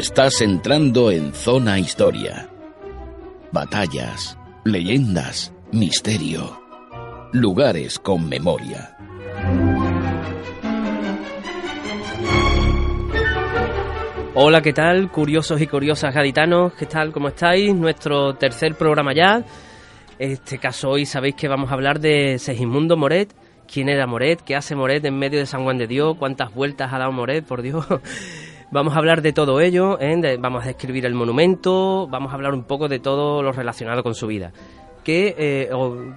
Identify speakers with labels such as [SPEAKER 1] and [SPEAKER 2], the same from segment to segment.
[SPEAKER 1] Estás entrando en Zona Historia. Batallas, leyendas, misterio. Lugares con memoria.
[SPEAKER 2] Hola, ¿qué tal? Curiosos y curiosas gaditanos, ¿qué tal? ¿Cómo estáis? Nuestro tercer programa ya. Este caso hoy sabéis que vamos a hablar de Segismundo Moret. ¿Quién era Moret? ¿Qué hace Moret en medio de San Juan de Dios? ¿Cuántas vueltas ha dado Moret, por Dios? Vamos a hablar de todo ello, ¿eh? vamos a describir el monumento, vamos a hablar un poco de todo lo relacionado con su vida que eh,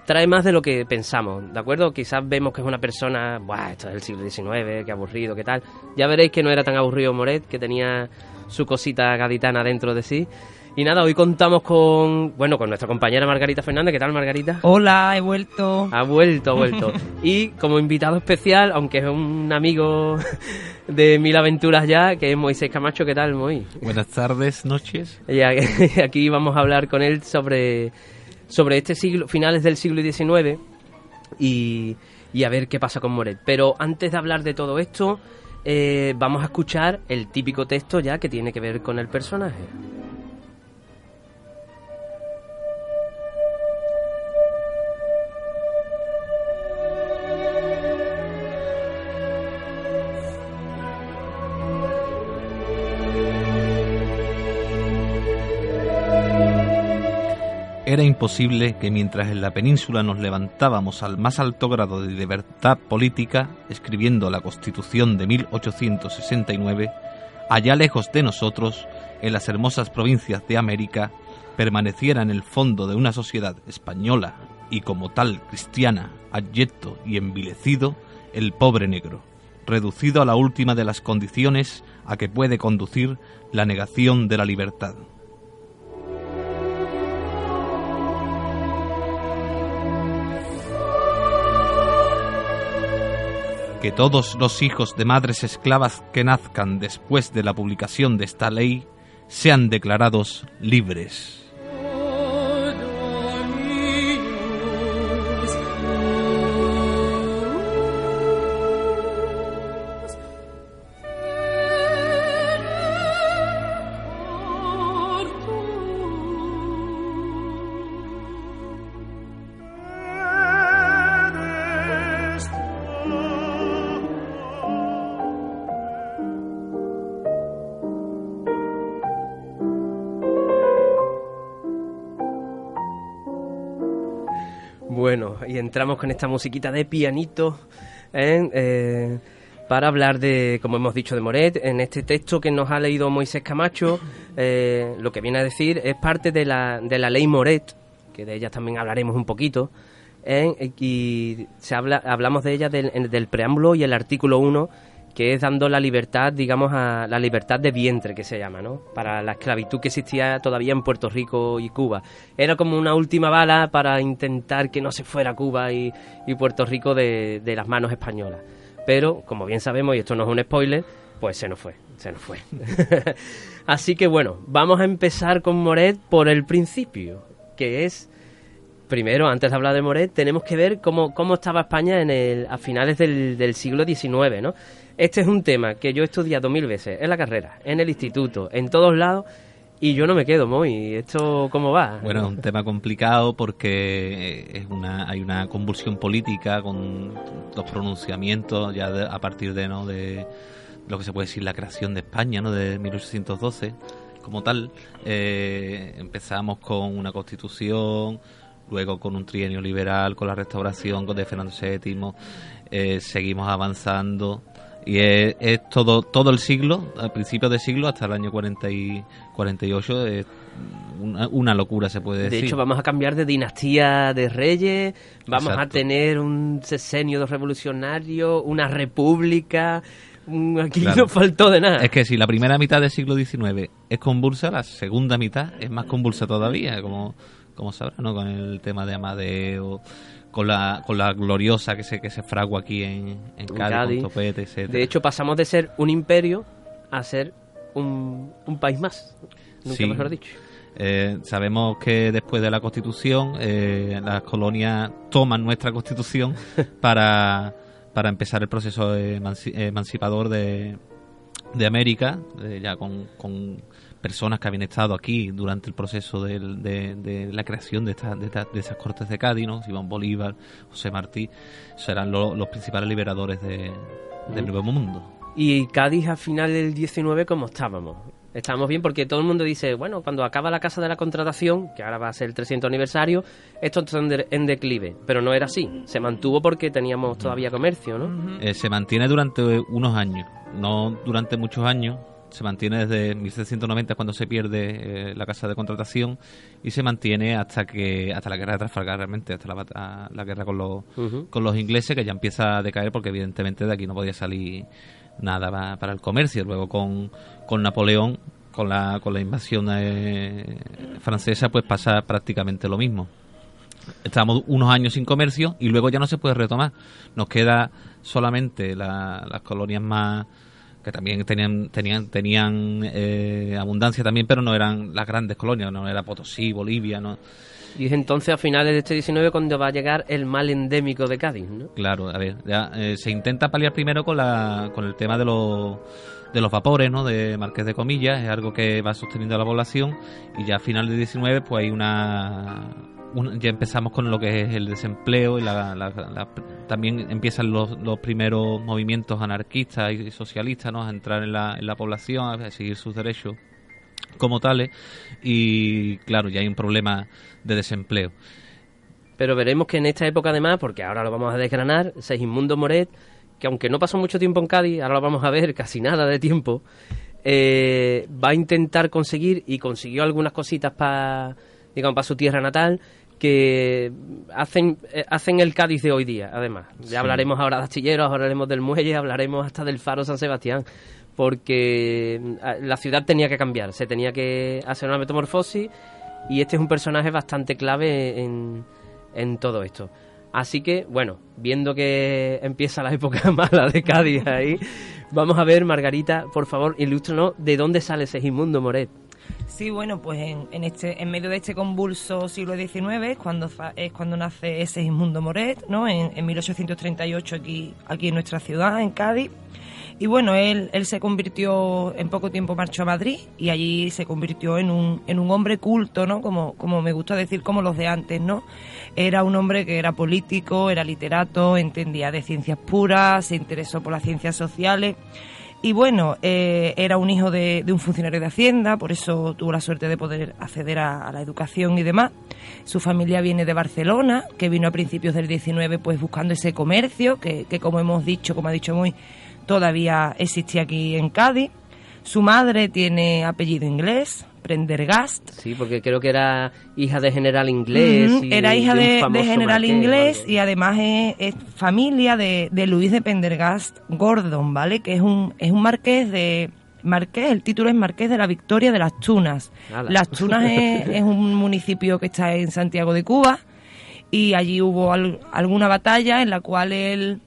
[SPEAKER 2] trae más de lo que pensamos, ¿de acuerdo? Quizás vemos que es una persona, Buah, esto es del siglo XIX, qué aburrido, qué tal. Ya veréis que no era tan aburrido Moret, que tenía su cosita gaditana dentro de sí. Y nada, hoy contamos con, bueno, con nuestra compañera Margarita Fernández. ¿Qué tal, Margarita?
[SPEAKER 3] Hola, he vuelto.
[SPEAKER 2] Ha vuelto, ha vuelto. y como invitado especial, aunque es un amigo de mil aventuras ya, que es Moisés Camacho. ¿Qué tal, Moisés?
[SPEAKER 4] Buenas tardes, noches.
[SPEAKER 2] Y aquí vamos a hablar con él sobre, sobre este siglo, finales del siglo XIX y, y a ver qué pasa con Moret. Pero antes de hablar de todo esto, eh, vamos a escuchar el típico texto ya que tiene que ver con el personaje.
[SPEAKER 4] Era imposible que mientras en la península nos levantábamos al más alto grado de libertad política, escribiendo la Constitución de 1869, allá lejos de nosotros, en las hermosas provincias de América, permaneciera en el fondo de una sociedad española y como tal cristiana, abyecto y envilecido, el pobre negro, reducido a la última de las condiciones a que puede conducir la negación de la libertad. Que todos los hijos de madres esclavas que nazcan después de la publicación de esta ley sean declarados libres.
[SPEAKER 2] Y entramos con esta musiquita de pianito ¿eh? Eh, para hablar de, como hemos dicho, de Moret. En este texto que nos ha leído Moisés Camacho, eh, lo que viene a decir es parte de la, de la ley Moret, que de ella también hablaremos un poquito. y se habla, hablamos de ella del, del preámbulo y el artículo 1 que es dando la libertad, digamos, a la libertad de vientre, que se llama, ¿no? Para la esclavitud que existía todavía en Puerto Rico y Cuba. Era como una última bala para intentar que no se fuera Cuba y, Puerto Rico de, las manos españolas. Pero, como bien sabemos, y esto no es un spoiler, pues se nos fue, se nos fue. Así que bueno, vamos a empezar con Moret por el principio, que es primero, antes de hablar de Moret, tenemos que ver cómo, cómo estaba España en el, a finales del, del siglo XIX, ¿no? Este es un tema que yo he estudiado mil veces en la carrera, en el instituto, en todos lados. Y yo no me quedo muy. ¿Esto cómo va?
[SPEAKER 4] Bueno, es un tema complicado porque es una, hay una convulsión política con los pronunciamientos ya a partir de, ¿no? de lo que se puede decir la creación de España, ¿no? de 1812 como tal. Eh, empezamos con una constitución, luego con un trienio liberal, con la restauración de Fernando VII, eh, seguimos avanzando y es, todo todo el siglo, al principio del siglo hasta el año 40 y 48, es una, locura se puede decir.
[SPEAKER 2] De hecho, vamos a cambiar de dinastía de reyes, vamos a tener un sexenio de revolucionario, una república. Aquí no faltó de nada.
[SPEAKER 4] Es que si la primera mitad del siglo XIX es convulsa, la segunda mitad es más convulsa todavía, como, como sabrá, ¿no? Con el tema de Amadeo, con la, con la gloriosa que se, que se fragua aquí en, en Cádiz,
[SPEAKER 2] De hecho, pasamos de ser un imperio a ser un, un país más, nunca mejor dicho.
[SPEAKER 4] Eh, sabemos que después de la Constitución, eh, las colonias toman nuestra Constitución para, para empezar el proceso emancipador de, de América, eh, ya con, con, personas que habían estado aquí durante el proceso de, de, la creación de, esta, de, de, esas cortes de Cádiz, ¿no? Simón Bolívar, José Martí, serán los principales liberadores del Nuevo Mundo.
[SPEAKER 2] ¿Y Cádiz a final del 19 cómo estábamos? Estamos bien porque todo el mundo dice, bueno, cuando acaba la Casa de la Contratación, que ahora va a ser el 300 aniversario, esto está en, declive. Pero no era así. Se mantuvo porque teníamos todavía comercio, ¿no?
[SPEAKER 4] Eh, se mantiene durante unos años, no durante muchos años. Se mantiene desde 1790 cuando se pierde eh, la Casa de Contratación y se mantiene hasta que hasta la guerra de Trafalgar realmente, hasta la, la guerra con los, con los ingleses que ya empieza a decaer porque evidentemente de aquí no podía salir nada para el comercio. Luego con, con Napoleón, con la, con la invasión eh, francesa, pues pasa prácticamente lo mismo. Estamos unos años sin comercio y luego ya no se puede retomar. Nos queda solamente las colonias más que también tenían tenían tenían eh, abundancia también, pero no eran las grandes colonias, no era Potosí, Bolivia, no
[SPEAKER 2] y es entonces a finales de este 19 cuando va a llegar el mal endémico de Cádiz, ¿no?
[SPEAKER 4] Claro, a ver, ya, eh, se intenta paliar primero con, la, con el tema de los de los vapores, ¿no? De Marqués de Comillas, es algo que va sosteniendo a la población y ya a final del 19 pues hay una, ya empezamos con lo que es el desempleo y la, también empiezan los, los, primeros movimientos anarquistas y socialistas, ¿no? A entrar en la, en la población, a seguir sus derechos como tales y claro, ya hay un problema de desempleo.
[SPEAKER 2] Pero veremos que en esta época además, porque ahora lo vamos a desgranar, Segismundo Moret, que aunque no pasó mucho tiempo en Cádiz, ahora lo vamos a ver, casi nada de tiempo, eh, va a intentar conseguir y consiguió algunas cositas para digamos para su tierra natal que hacen eh, hacen el Cádiz de hoy día además ya hablaremos ahora de astilleros hablaremos del muelle hablaremos hasta del faro San Sebastián porque mm, la ciudad tenía que cambiar, se tenía que hacer una metamorfosis y este es un personaje bastante clave en, en todo esto. Así que, bueno, viendo que empieza la época mala de Cádiz ahí, vamos a ver, Margarita, por favor, ilústranos de dónde sale Segismundo Moret.
[SPEAKER 3] Sí, bueno, pues en, en, este, en medio de este convulso siglo XIX es cuando, es cuando nace Segismundo Moret, ¿no? En, en 1838 aquí, aquí en nuestra ciudad, en Cádiz. Y bueno, él, él se convirtió, en poco tiempo marchó a Madrid y allí se convirtió en un, en un hombre culto, ¿no? Como, como me gusta decir, como los de antes, ¿no? Era un hombre que era político, era literato, entendía de ciencias puras, se interesó por las ciencias sociales. Y bueno, eh, era un hijo de, un funcionario de Hacienda, por eso tuvo la suerte de poder acceder a, la educación y demás. Su familia viene de Barcelona, que vino a principios del 19 pues buscando ese comercio, que, que como hemos dicho, como ha dicho muy, todavía existe aquí en Cádiz. Su madre tiene apellido inglés, Prendergast.
[SPEAKER 2] Sí, porque creo que era hija de general inglés.
[SPEAKER 3] era hija de, general inglés y además es, familia de, Luis de Prendergast Gordon, ¿vale? Que es un, es un marqués de... Marqués, el título es Marqués de la Victoria de las Tunas. Las Tunas es, un municipio que está en Santiago de Cuba y allí hubo alguna batalla en la cual él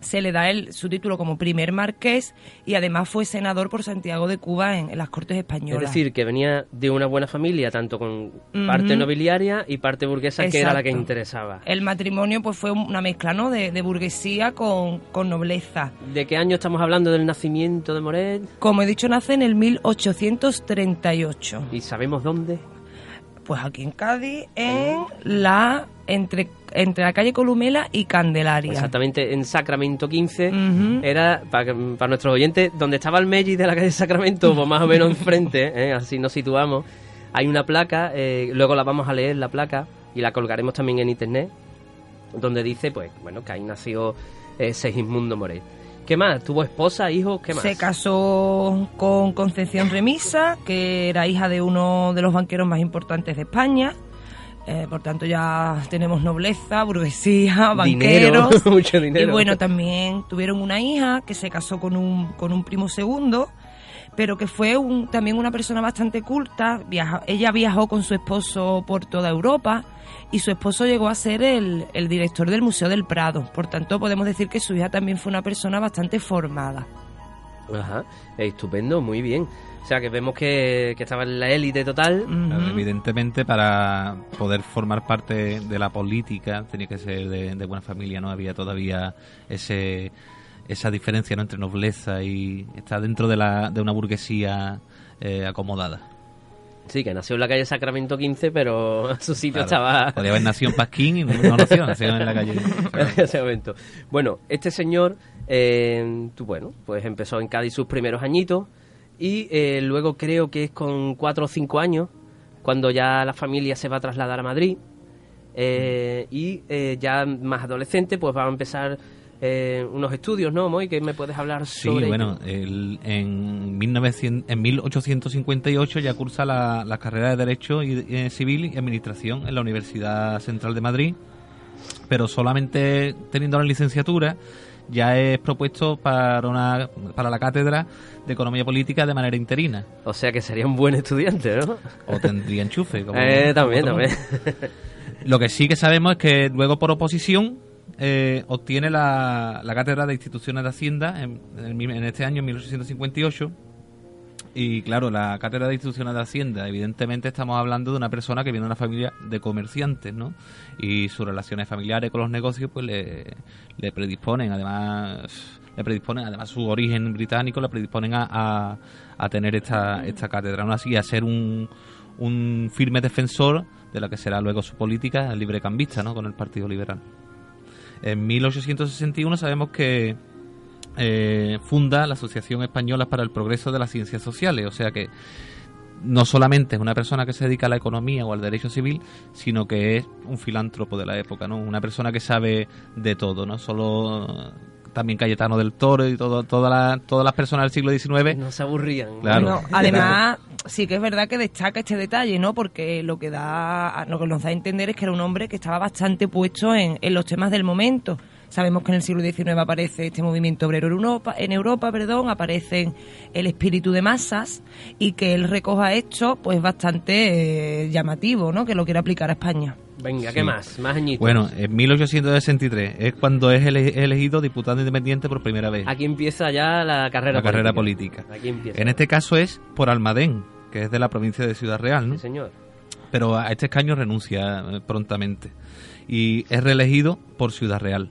[SPEAKER 3] se le da el, su título como primer marqués y además fue senador por Santiago de Cuba en, las Cortes Españolas.
[SPEAKER 2] Es decir, que venía de una buena familia, tanto con parte nobiliaria y parte burguesa, que era la que interesaba.
[SPEAKER 3] El matrimonio pues fue una mezcla ¿no? de, burguesía con, con, nobleza.
[SPEAKER 2] ¿De qué año estamos hablando del nacimiento de Moret?
[SPEAKER 3] Como he dicho, nace en el 1838.
[SPEAKER 2] ¿Y sabemos dónde?
[SPEAKER 3] Pues aquí en Cádiz, en la entre entre la calle Columela y Candelaria.
[SPEAKER 2] Exactamente, en Sacramento 15 era, para, nuestros oyentes, donde estaba el Melli de la calle Sacramento, pues más o menos enfrente, ¿eh? así nos situamos, hay una placa, eh, luego la vamos a leer la placa y la colgaremos también en internet, donde dice, pues, bueno, que ahí nació eh, Segismundo Moret. ¿Qué más? ¿Tuvo esposa, hijos? ¿Qué más?
[SPEAKER 3] Se casó con Concepción Remisa, que era hija de uno de los banqueros más importantes de España. Eh, por tanto, ya tenemos nobleza, burguesía, banqueros.
[SPEAKER 2] mucho dinero.
[SPEAKER 3] Y bueno, también tuvieron una hija que se casó con un, con un primo segundo, pero que fue un, también una persona bastante culta. ella viajó con su esposo por toda Europa y su esposo llegó a ser el, el director del Museo del Prado. Por tanto, podemos decir que su hija también fue una persona bastante formada.
[SPEAKER 2] Ajá, estupendo, muy bien. O sea, que vemos que, estaba en la élite total.
[SPEAKER 4] evidentemente, para poder formar parte de la política tenía que ser de, buena familia, ¿no? Había todavía ese esa diferencia ¿no? entre nobleza y está dentro de, la, de una burguesía eh, acomodada.
[SPEAKER 2] Sí, que nació en la calle Sacramento 15, pero su sitio estaba...
[SPEAKER 4] Podría haber nacido en Pasquín y no nació, nació en la calle.
[SPEAKER 2] momento. Bueno, este señor, eh, bueno, pues empezó en Cádiz sus primeros añitos y eh, luego creo que es con cuatro o cinco años cuando ya la familia se va a trasladar a Madrid eh, y ya más adolescente pues va a empezar eh, unos estudios, ¿no, Moy? ¿Que me puedes hablar sobre
[SPEAKER 4] Sí, bueno, en, 1900, en 1858 ya cursa la, la carrera de Derecho y, eh, Civil y Administración en la Universidad Central de Madrid, pero solamente teniendo la licenciatura ya es propuesto para una para la cátedra de economía política de manera interina.
[SPEAKER 2] O sea que sería un buen estudiante, ¿no?
[SPEAKER 4] O tendría enchufe. Como,
[SPEAKER 2] eh, también, también.
[SPEAKER 4] Lo que sí que sabemos es que luego por oposición eh, obtiene la, cátedra de instituciones de Hacienda en, este año, en 1858. Y claro, la cátedra de instituciones de Hacienda, evidentemente estamos hablando de una persona que viene de una familia de comerciantes, ¿no? Y sus relaciones familiares con los negocios, pues le, predisponen, además, le predisponen, además su origen británico, le predisponen a, a, tener esta, esta cátedra, ¿no? Así, a ser un, un firme defensor de la que será luego su política libre cambista, ¿no? Con el Partido Liberal. En 1861 sabemos que eh, funda la Asociación Española para el Progreso de las Ciencias Sociales, o sea que no solamente es una persona que se dedica a la economía o al derecho civil, sino que es un filántropo de la época, ¿no? Una persona que sabe de todo, no solo también Cayetano del Toro y todo, todas las personas del siglo XIX.
[SPEAKER 2] No se aburrían.
[SPEAKER 3] Claro. además, sí que es verdad que destaca este detalle, ¿no? Porque lo que da, lo que nos da a entender es que era un hombre que estaba bastante puesto en, en los temas del momento. Sabemos que en el siglo XIX aparece este movimiento obrero en Europa, en Europa perdón, aparece el espíritu de masas y que él recoja esto, pues bastante eh, llamativo, ¿no? Que lo quiere aplicar a España.
[SPEAKER 2] Venga, ¿qué más? Más añitos.
[SPEAKER 4] Bueno, en 1863 es cuando es elegido diputado independiente por primera vez.
[SPEAKER 2] Aquí empieza ya la carrera
[SPEAKER 4] la carrera política. Aquí empieza. En este caso es por Almadén, que es de la provincia de Ciudad Real, ¿no?
[SPEAKER 2] Sí, señor.
[SPEAKER 4] Pero a este escaño renuncia eh, prontamente y es reelegido por Ciudad Real.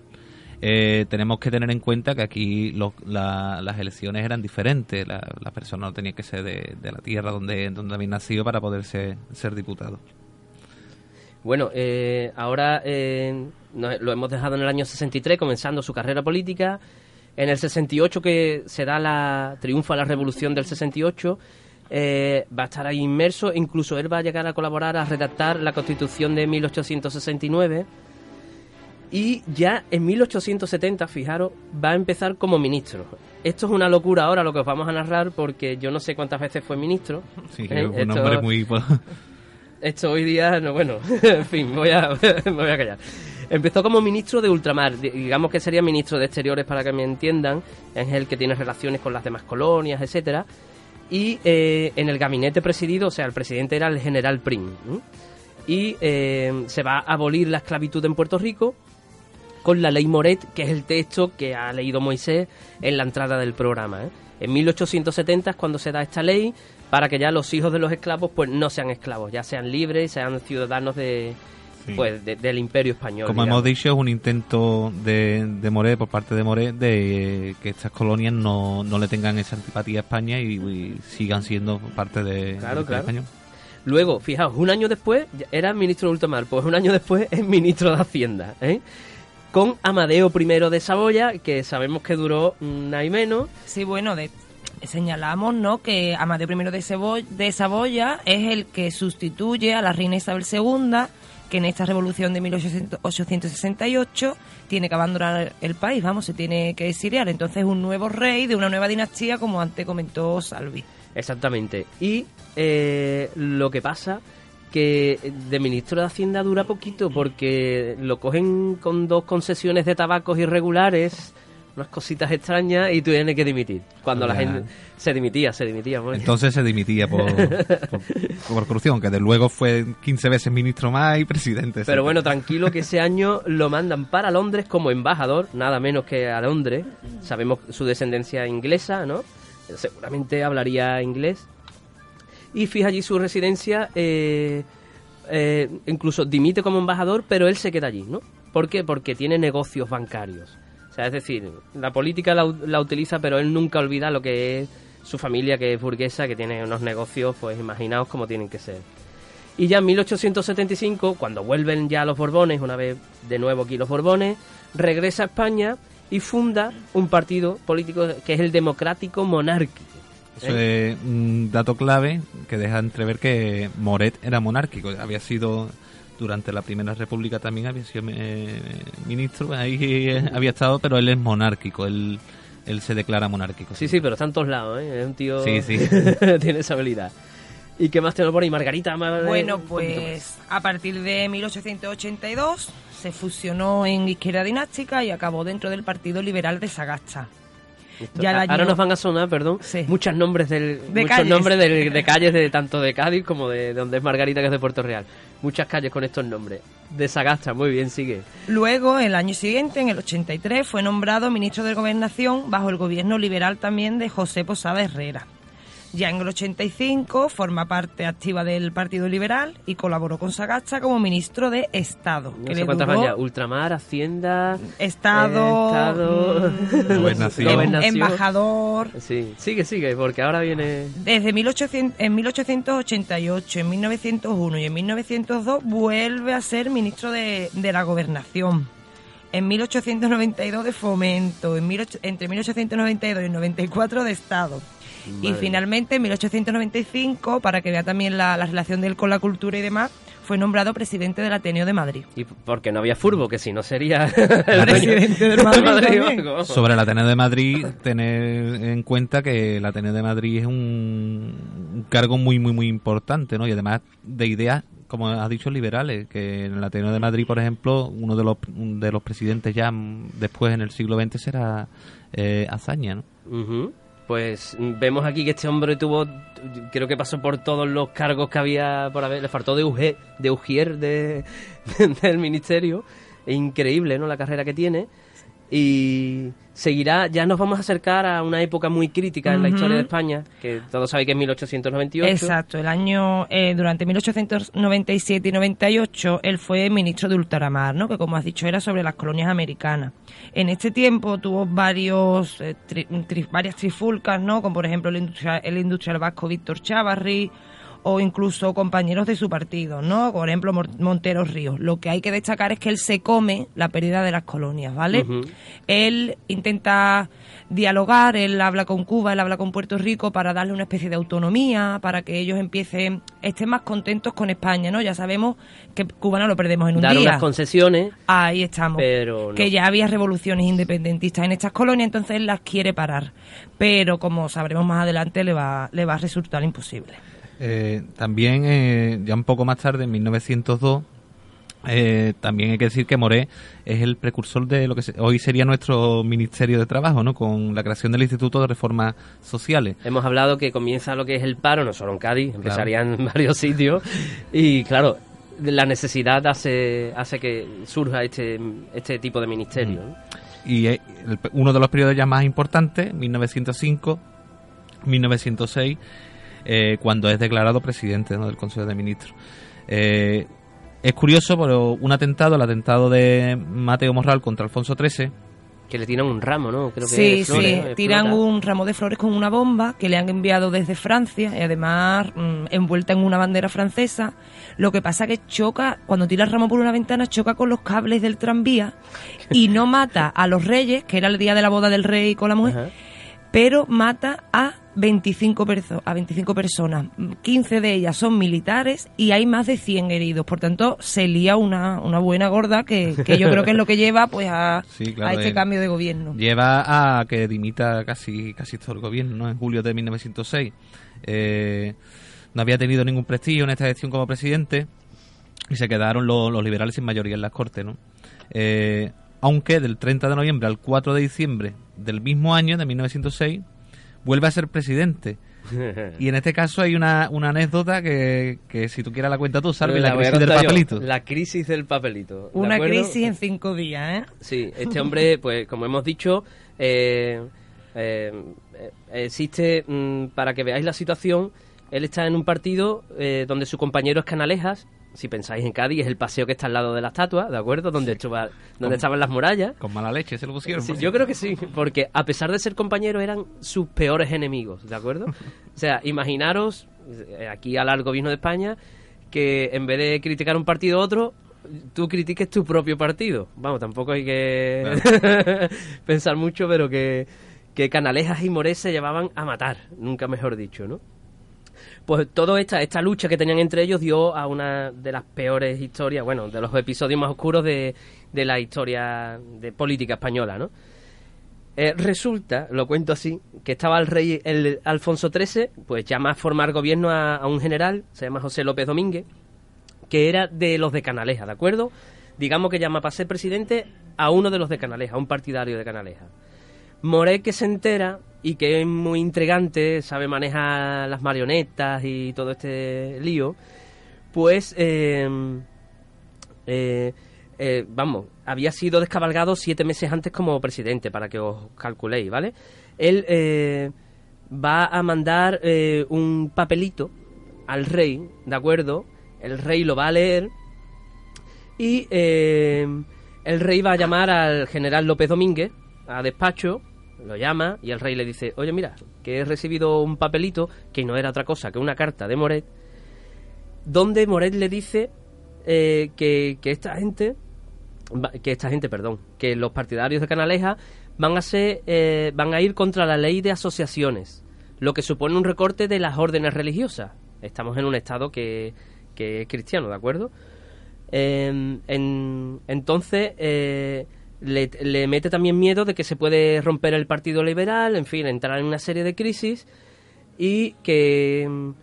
[SPEAKER 4] Eh, tenemos que tener en cuenta que aquí las elecciones eran diferentes. La, persona no tenía que ser de, la tierra donde, donde había nacido para poder ser, diputado.
[SPEAKER 2] Bueno, eh, ahora eh, lo hemos dejado en el año 63, comenzando su carrera política. En el 68, que se da la triunfa la revolución del 68, va a estar ahí inmerso. Incluso él va a llegar a colaborar a redactar la constitución de 1869 y ya en 1870, fijaros, va a empezar como ministro. Esto es una locura ahora lo que os vamos a narrar porque yo no sé cuántas veces fue ministro.
[SPEAKER 4] Sí, ¿eh? un esto, muy...
[SPEAKER 2] esto hoy día, no, bueno, en fin, voy a, me voy a callar. Empezó como ministro de ultramar, digamos que sería ministro de exteriores para que me entiendan, es el que tiene relaciones con las demás colonias, etcétera. Y eh, en el gabinete presidido, o sea, el presidente era el general Prim. Y eh, se va a abolir la esclavitud en Puerto Rico con la ley Moret, que es el texto que ha leído Moisés en la entrada del programa. ¿eh? En 1870 es cuando se da esta ley para que ya los hijos de los esclavos pues no sean esclavos, ya sean libres, sean ciudadanos de, pues, del imperio español.
[SPEAKER 4] Como hemos dicho, es un intento de, de Moret, por parte de Moret, de que estas colonias no, no le tengan esa antipatía a España y, sigan siendo parte de,
[SPEAKER 2] claro,
[SPEAKER 4] del
[SPEAKER 2] español. Luego, fijaos, un año después era ministro de ultramar, pues un año después es ministro de Hacienda. ¿eh? con Amadeo I de Saboya, que sabemos que duró nada y menos.
[SPEAKER 3] Sí, bueno, señalamos ¿no? que Amadeo I de, de Saboya es el que sustituye a la reina Isabel II, que en esta revolución de 1868 tiene que abandonar el país, vamos, se tiene que exiliar. Entonces un nuevo rey de una nueva dinastía, como antes comentó Salvi.
[SPEAKER 2] Exactamente. Y eh, lo que pasa que de ministro de Hacienda dura poquito porque lo cogen con dos concesiones de tabacos irregulares, unas cositas extrañas y tienes que dimitir. Cuando la gente se dimitía, se dimitía.
[SPEAKER 4] Entonces se dimitía por, por, corrupción, que de luego fue 15 veces ministro más y presidente.
[SPEAKER 2] Pero bueno, tranquilo que ese año lo mandan para Londres como embajador, nada menos que a Londres. Sabemos su descendencia inglesa, ¿no? Seguramente hablaría inglés y fija allí su residencia, eh, eh, incluso dimite como embajador, pero él se queda allí, ¿no? ¿Por qué? Porque tiene negocios bancarios. Sea, es decir, la política la, la utiliza, pero él nunca olvida lo que es su familia, que es burguesa, que tiene unos negocios, pues imaginaos cómo tienen que ser. Y ya en 1875, cuando vuelven ya los Borbones, una vez de nuevo aquí los Borbones, regresa a España y funda un partido político que es el Democrático Monárquico.
[SPEAKER 4] Eso es un dato clave que deja entrever que Moret era monárquico. Había sido durante la Primera República también había sido eh, ministro, ahí eh, había estado, pero él es monárquico, él, él se declara monárquico.
[SPEAKER 2] Sí, sí, pero está en todos lados, ¿eh? Es un tío...
[SPEAKER 4] Sí, sí.
[SPEAKER 2] tiene esa habilidad. ¿Y qué más tenemos por ahí? Margarita.
[SPEAKER 3] Bueno, pues a partir de 1882 se fusionó en Izquierda Dinástica y acabó dentro del Partido Liberal de Sagasta. Ya
[SPEAKER 2] Ahora nos van a sonar, perdón,
[SPEAKER 3] Sí.
[SPEAKER 2] muchos nombres del,
[SPEAKER 3] De
[SPEAKER 2] muchos
[SPEAKER 3] calles.
[SPEAKER 2] nombres de, de calles de tanto de Cádiz como de, de donde es Margarita, que es de Puerto Real. Muchas calles con estos nombres. De Sagasta, muy bien, sigue.
[SPEAKER 3] Luego, el año siguiente, en el 83, fue nombrado ministro de Gobernación bajo el gobierno liberal también de José Posada Herrera. Ya en el 85 forma parte activa del Partido Liberal y colaboró con Sagasta como ministro de Estado.
[SPEAKER 2] No
[SPEAKER 3] que
[SPEAKER 2] sé
[SPEAKER 3] le
[SPEAKER 2] cuántas
[SPEAKER 3] duró.
[SPEAKER 2] Ultramar, Hacienda...
[SPEAKER 3] Estado,
[SPEAKER 2] eh, Estado...
[SPEAKER 3] mm,
[SPEAKER 4] Gobernación.
[SPEAKER 2] Gobernación.
[SPEAKER 3] embajador.
[SPEAKER 2] Sí, sigue, sigue, porque ahora viene...
[SPEAKER 3] Desde 1800, en 1888, en 1901 y en 1902 vuelve a ser ministro de, de la Gobernación. En 1892 de Fomento, en 18 entre 1892 y 94 de Estado. Y finalmente en 1895, para que vea también la, la relación de él con la cultura y demás, fue nombrado presidente del Ateneo de Madrid.
[SPEAKER 2] Y porque no había furbo, que si no sería el
[SPEAKER 3] presidente del Madrid
[SPEAKER 2] vamos.
[SPEAKER 4] Sobre el Ateneo de Madrid, tener en cuenta que el Ateneo de Madrid es un, un cargo muy, muy, muy importante, ¿no? Y además de ideas, como has dicho, liberales, que en el Ateneo de Madrid, por ejemplo, uno de los, de los presidentes ya después en el siglo XX será eh, Azaña, ¿no?
[SPEAKER 2] Pues vemos aquí que este hombre tuvo, creo que pasó por todos los cargos que había por haber, le faltó de, Uge- de Ujier de, del ministerio. Increíble, ¿no? La carrera que tiene. Y seguirá, ya nos vamos a acercar a una época muy crítica en la historia de España, que todos sabéis que es 1898.
[SPEAKER 3] Exacto, el año eh, durante 1897 y 98 él fue ministro de ultramar, ¿no? Que como has dicho era sobre las colonias americanas. En este tiempo tuvo varios eh, tri- tri- varias trifulcas, ¿no? Como por ejemplo el industrial, el industrial vasco Víctor Chávarri o incluso compañeros de su partido, ¿no? Por ejemplo Mor- Montero Ríos. Lo que hay que destacar es que él se come la pérdida de las colonias, ¿vale? Él intenta dialogar, él habla con Cuba, él habla con Puerto Rico para darle una especie de autonomía, para que ellos empiecen, estén más contentos con España, ¿no? Ya sabemos que Cuba no lo perdemos en un
[SPEAKER 2] Dar
[SPEAKER 3] día.
[SPEAKER 2] unas concesiones,
[SPEAKER 3] Ahí estamos.
[SPEAKER 2] pero no.
[SPEAKER 3] Que ya había revoluciones independentistas en estas colonias, entonces él las quiere parar. Pero como sabremos más adelante, le va, le va a resultar imposible.
[SPEAKER 4] Eh, también, eh, ya un poco más tarde, en 1902, eh, también hay que decir que Moré es el precursor de lo que se- hoy sería nuestro Ministerio de Trabajo, ¿no? Con la creación del Instituto de Reformas Sociales.
[SPEAKER 2] Hemos hablado que comienza lo que es el paro, no solo en Cádiz, empezaría en varios sitios. Y claro, la necesidad hace, hace que surja este, este tipo de ministerio. ¿no?
[SPEAKER 4] Y el- uno de los periodos ya más importantes, 1905, 1906, eh, cuando es declarado presidente ¿no? del Consejo de Ministros. Eh, es curioso, pero un atentado, el atentado de Mateo Morral contra Alfonso XIII,
[SPEAKER 2] Que le tiran un ramo, ¿no? Creo que
[SPEAKER 3] Sí,
[SPEAKER 2] flores,
[SPEAKER 3] sí,
[SPEAKER 2] ¿no?
[SPEAKER 3] tiran un ramo de flores con una bomba que le han enviado desde Francia y además mm, envuelta en una bandera francesa. Lo que pasa que choca, cuando tira el ramo por una ventana, choca con los cables del tranvía y no mata a los reyes, que era el día de la boda del rey con la mujer,
[SPEAKER 2] Ajá.
[SPEAKER 3] Pero mata a 25, perso- a 25 personas. 15 de ellas son militares y hay más de 100 heridos. Por tanto, se lía una, una buena gorda que, que yo creo que es lo que lleva pues a,
[SPEAKER 4] Sí, claro,
[SPEAKER 3] a este
[SPEAKER 4] eh.
[SPEAKER 3] cambio de gobierno.
[SPEAKER 4] lleva a que dimita casi casi todo el gobierno ¿no? en julio de 1906 Eh, no había tenido ningún prestigio en esta gestión como presidente y se quedaron los, los liberales sin mayoría en las cortes ¿no? Eh, aunque del 30 de noviembre al 4 de diciembre del mismo año de 1906 vuelve a ser presidente y en este caso hay una, una anécdota que, que si tú quieras la cuenta tú, Salvi, la, crisis del
[SPEAKER 2] yo.
[SPEAKER 4] papelito.
[SPEAKER 2] La crisis del papelito. ¿de
[SPEAKER 3] Una
[SPEAKER 2] acuerdo?
[SPEAKER 3] crisis en cinco días, ¿eh?
[SPEAKER 2] Sí, este hombre, pues como hemos dicho, eh, eh, eh, existe, mm, para que veáis la situación, él está en un partido eh, donde su compañero es Canalejas, si pensáis en Cádiz, es el paseo que está al lado de la estatua, ¿de acuerdo? Donde, estaban las murallas.
[SPEAKER 4] Con mala leche se lo pusieron.
[SPEAKER 2] Sí, yo creo que sí, porque a pesar de ser compañeros eran sus peores enemigos, ¿de acuerdo? O sea, imaginaros, eh, aquí al gobierno de España, que en vez de criticar un partido a otro, tú critiques tu propio partido. Vamos, tampoco hay que pensar mucho, pero que, que Canalejas y Morés se llevaban a matar, nunca mejor dicho, ¿no? Pues toda esta, esta lucha que tenían entre ellos dio a una de las peores historias, bueno, de los episodios más oscuros de, de la historia de política española, ¿no? Eh, resulta, lo cuento así, que estaba el rey el Alfonso XIII, pues llama a formar gobierno a, un general, se llama José López Domínguez, que era de los de Canaleja, ¿de acuerdo? Digamos que llama para ser presidente a uno de los de Canaleja, a un partidario de Canaleja. Moret que se entera y que es muy intrigante, sabe manejar las marionetas y todo este lío, pues, eh, eh, eh, vamos, había sido descabalgado siete meses antes como presidente, para que os calculéis, ¿vale? Él eh, va a mandar un papelito al rey, ¿de acuerdo? El rey lo va a leer y el rey va a llamar al general López Domínguez a despacho, lo llama y el rey le dice, oye mira, que he recibido un papelito que no era otra cosa que una carta de Moret, donde Moret le dice eh, que, que esta gente, que esta gente, perdón, que los partidarios de Canaleja van a ser, eh, van a ir contra la ley de asociaciones, lo que supone un recorte de las órdenes religiosas. Estamos en un estado que, que es cristiano, ¿de acuerdo? Eh, en- entonces eh, le, mete también miedo de que se puede romper el Partido Liberal, en fin, entrar en una serie de crisis y que,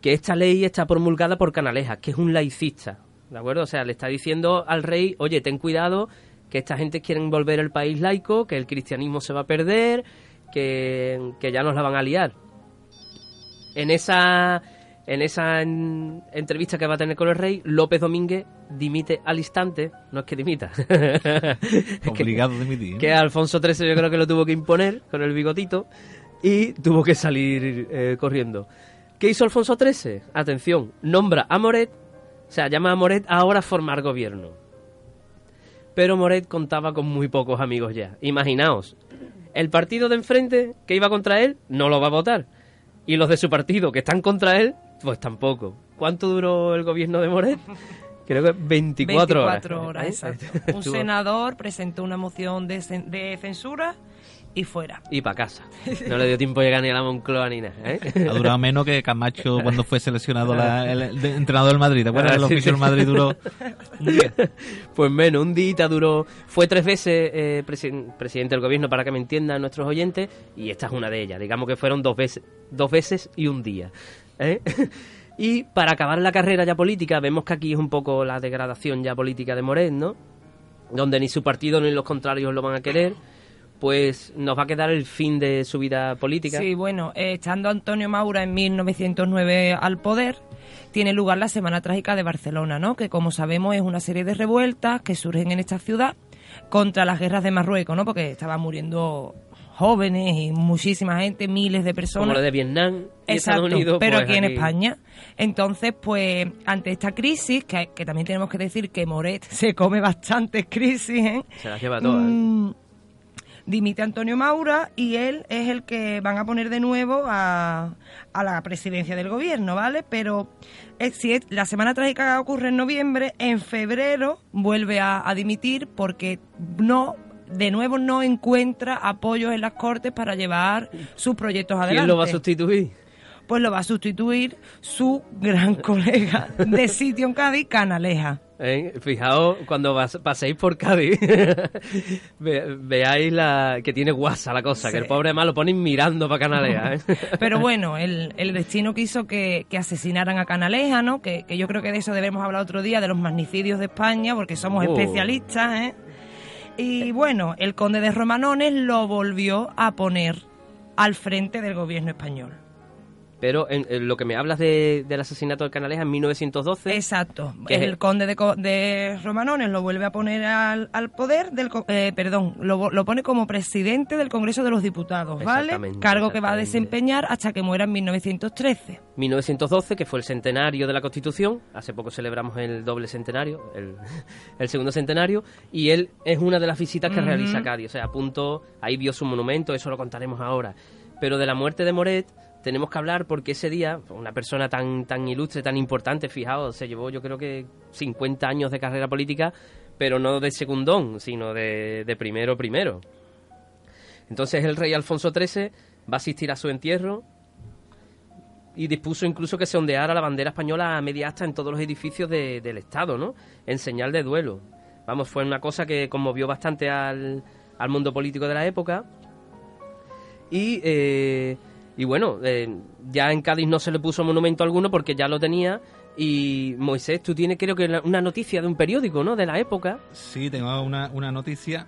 [SPEAKER 2] que esta ley está promulgada por Canalejas, que es un laicista, ¿de acuerdo? O sea, le está diciendo al rey, oye, ten cuidado, que esta gente quiere volver el país laico, que el cristianismo se va a perder, que, que ya nos la van a liar. En esa, en esa en- entrevista que va a tener con el rey, López Domínguez dimite al instante, no es que dimita,
[SPEAKER 4] Obligado de emitir.
[SPEAKER 2] que Alfonso XIII yo creo que lo tuvo que imponer con el bigotito y tuvo que salir eh, corriendo. ¿Qué hizo Alfonso XIII? Atención, nombra a Moret, o sea, llama a Moret ahora a formar gobierno. Pero Moret contaba con muy pocos amigos ya. Imaginaos, el partido de enfrente que iba contra él no lo va a votar. Y los de su partido que están contra él, pues tampoco. ¿Cuánto duró el gobierno de Moret? Creo que 24,
[SPEAKER 3] 24 horas, exacto. Un senador presentó una moción de, cen- de censura y fuera.
[SPEAKER 2] y para casa. No le dio tiempo a llegar ni a la Moncloa ni nada. ¿eh?
[SPEAKER 4] Ha durado menos que Camacho cuando fue seleccionado la- el, el entrenador del Madrid. ¿Te acuerdas
[SPEAKER 2] Ah,
[SPEAKER 4] que
[SPEAKER 2] sí,
[SPEAKER 4] oficio del. Madrid duró un día?
[SPEAKER 2] Pues menos, un día duró. Fue tres veces eh, presi- presidente del gobierno, para que me entiendan nuestros oyentes, y esta es una de ellas. Digamos que fueron dos veces, dos veces y un día. ¿Eh? y para acabar la carrera ya política, vemos que aquí es un poco la degradación ya política de Moret, ¿no? Donde ni su partido ni los contrarios lo van a querer. Pues nos va a quedar el fin de su vida política.
[SPEAKER 3] Sí, bueno, eh, estando Antonio Maura en 1909 al poder, tiene lugar la Semana Trágica de Barcelona, ¿no? Que como sabemos es una serie de revueltas que surgen en esta ciudad contra las guerras de Marruecos, ¿no? Porque estaban muriendo jóvenes y muchísima gente, miles de personas.
[SPEAKER 2] Como lo de Vietnam y
[SPEAKER 3] Exacto,
[SPEAKER 2] Estados Unidos.
[SPEAKER 3] pero
[SPEAKER 2] pues
[SPEAKER 3] aquí en España. Entonces, pues, ante esta crisis, que, que también tenemos que decir que Moret se come bastantes crisis, ¿eh?
[SPEAKER 2] Se las lleva todas. ¿eh?
[SPEAKER 3] Mm, dimite Antonio Maura y él es el que van a poner de nuevo a, a la presidencia del gobierno, ¿vale? Pero eh, si es- la semana trágica ocurre en noviembre, en febrero vuelve a, a dimitir porque no de nuevo no encuentra apoyos en las cortes para llevar sus proyectos adelante.
[SPEAKER 2] ¿Quién lo va a sustituir?
[SPEAKER 3] Pues lo va a sustituir su gran colega de sitio en Cádiz, Canaleja.
[SPEAKER 2] ¿Eh? Fijaos, cuando vas- paséis por Cádiz, ve- veáis la que tiene guasa la cosa, que el pobre más lo ponen mirando para Canalea. ¿eh?
[SPEAKER 3] Pero bueno, el, el destino quiso que, que asesinaran a Canaleja, ¿no? Que, que yo creo que de eso debemos hablar otro día, de los magnicidios de España, porque somos
[SPEAKER 2] Oh.
[SPEAKER 3] especialistas, ¿eh? Y bueno, el conde de Romanones lo volvió a poner al frente del gobierno español.
[SPEAKER 2] Pero en, en lo que me hablas de, del asesinato del Canaleja en 1912...
[SPEAKER 3] Exacto. El
[SPEAKER 2] el-
[SPEAKER 3] conde de, de Romanones lo vuelve a poner al, al poder, del, eh, perdón, lo, lo pone como presidente del Congreso de los Diputados, ¿vale?
[SPEAKER 2] Exactamente,
[SPEAKER 3] Cargo que va a desempeñar hasta que muera en 1913.
[SPEAKER 2] 1912, que fue el centenario de la Constitución, hace poco celebramos el doble centenario, el, el segundo centenario, y él es una de las visitas que
[SPEAKER 3] Ujú.
[SPEAKER 2] realiza a Cádiz, o sea, a punto, ahí vio su monumento, eso lo contaremos ahora. Pero de la muerte de Moret tenemos que hablar porque ese día, una persona tan, tan ilustre, tan importante, fijaos, se llevó yo creo que 50 años de carrera política, pero no de segundón, sino de, de primero primero. Entonces el rey Alfonso XIII va a asistir a su entierro, y dispuso incluso que se ondeara la bandera española a media asta en todos los edificios de- del Estado, ¿no? En señal de duelo. Vamos, fue una cosa que conmovió bastante al, al mundo político de la época. Y, eh, y bueno, eh, ya en Cádiz no se le puso monumento alguno porque ya lo tenía. Y Moisés, tú tienes creo que una noticia de un periódico, ¿no? De la época.
[SPEAKER 4] Sí, tengo una, una noticia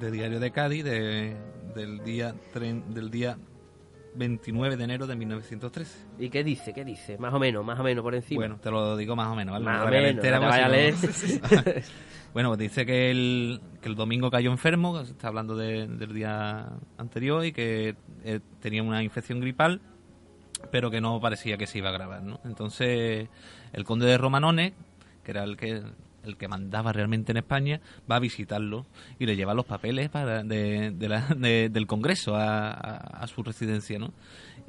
[SPEAKER 4] de Diario de Cádiz de, del día tren- del día 29 de enero de 1913.
[SPEAKER 2] ¿Y qué dice? ¿Qué dice? Más o menos, más o menos por encima.
[SPEAKER 4] Bueno, te lo digo más o menos, ¿vale?
[SPEAKER 2] más o menos. no te vaya a leer.
[SPEAKER 4] Bueno, pues dice que el, que el domingo cayó enfermo, se está hablando de- del día anterior, y que eh, tenía una infección gripal, pero que no parecía que se iba a agravar, ¿no? Entonces, el conde de Romanones, que era el que el que mandaba realmente en España, va a visitarlo y le lleva los papeles para de, la- de- del Congreso a, a- a su residencia, ¿no?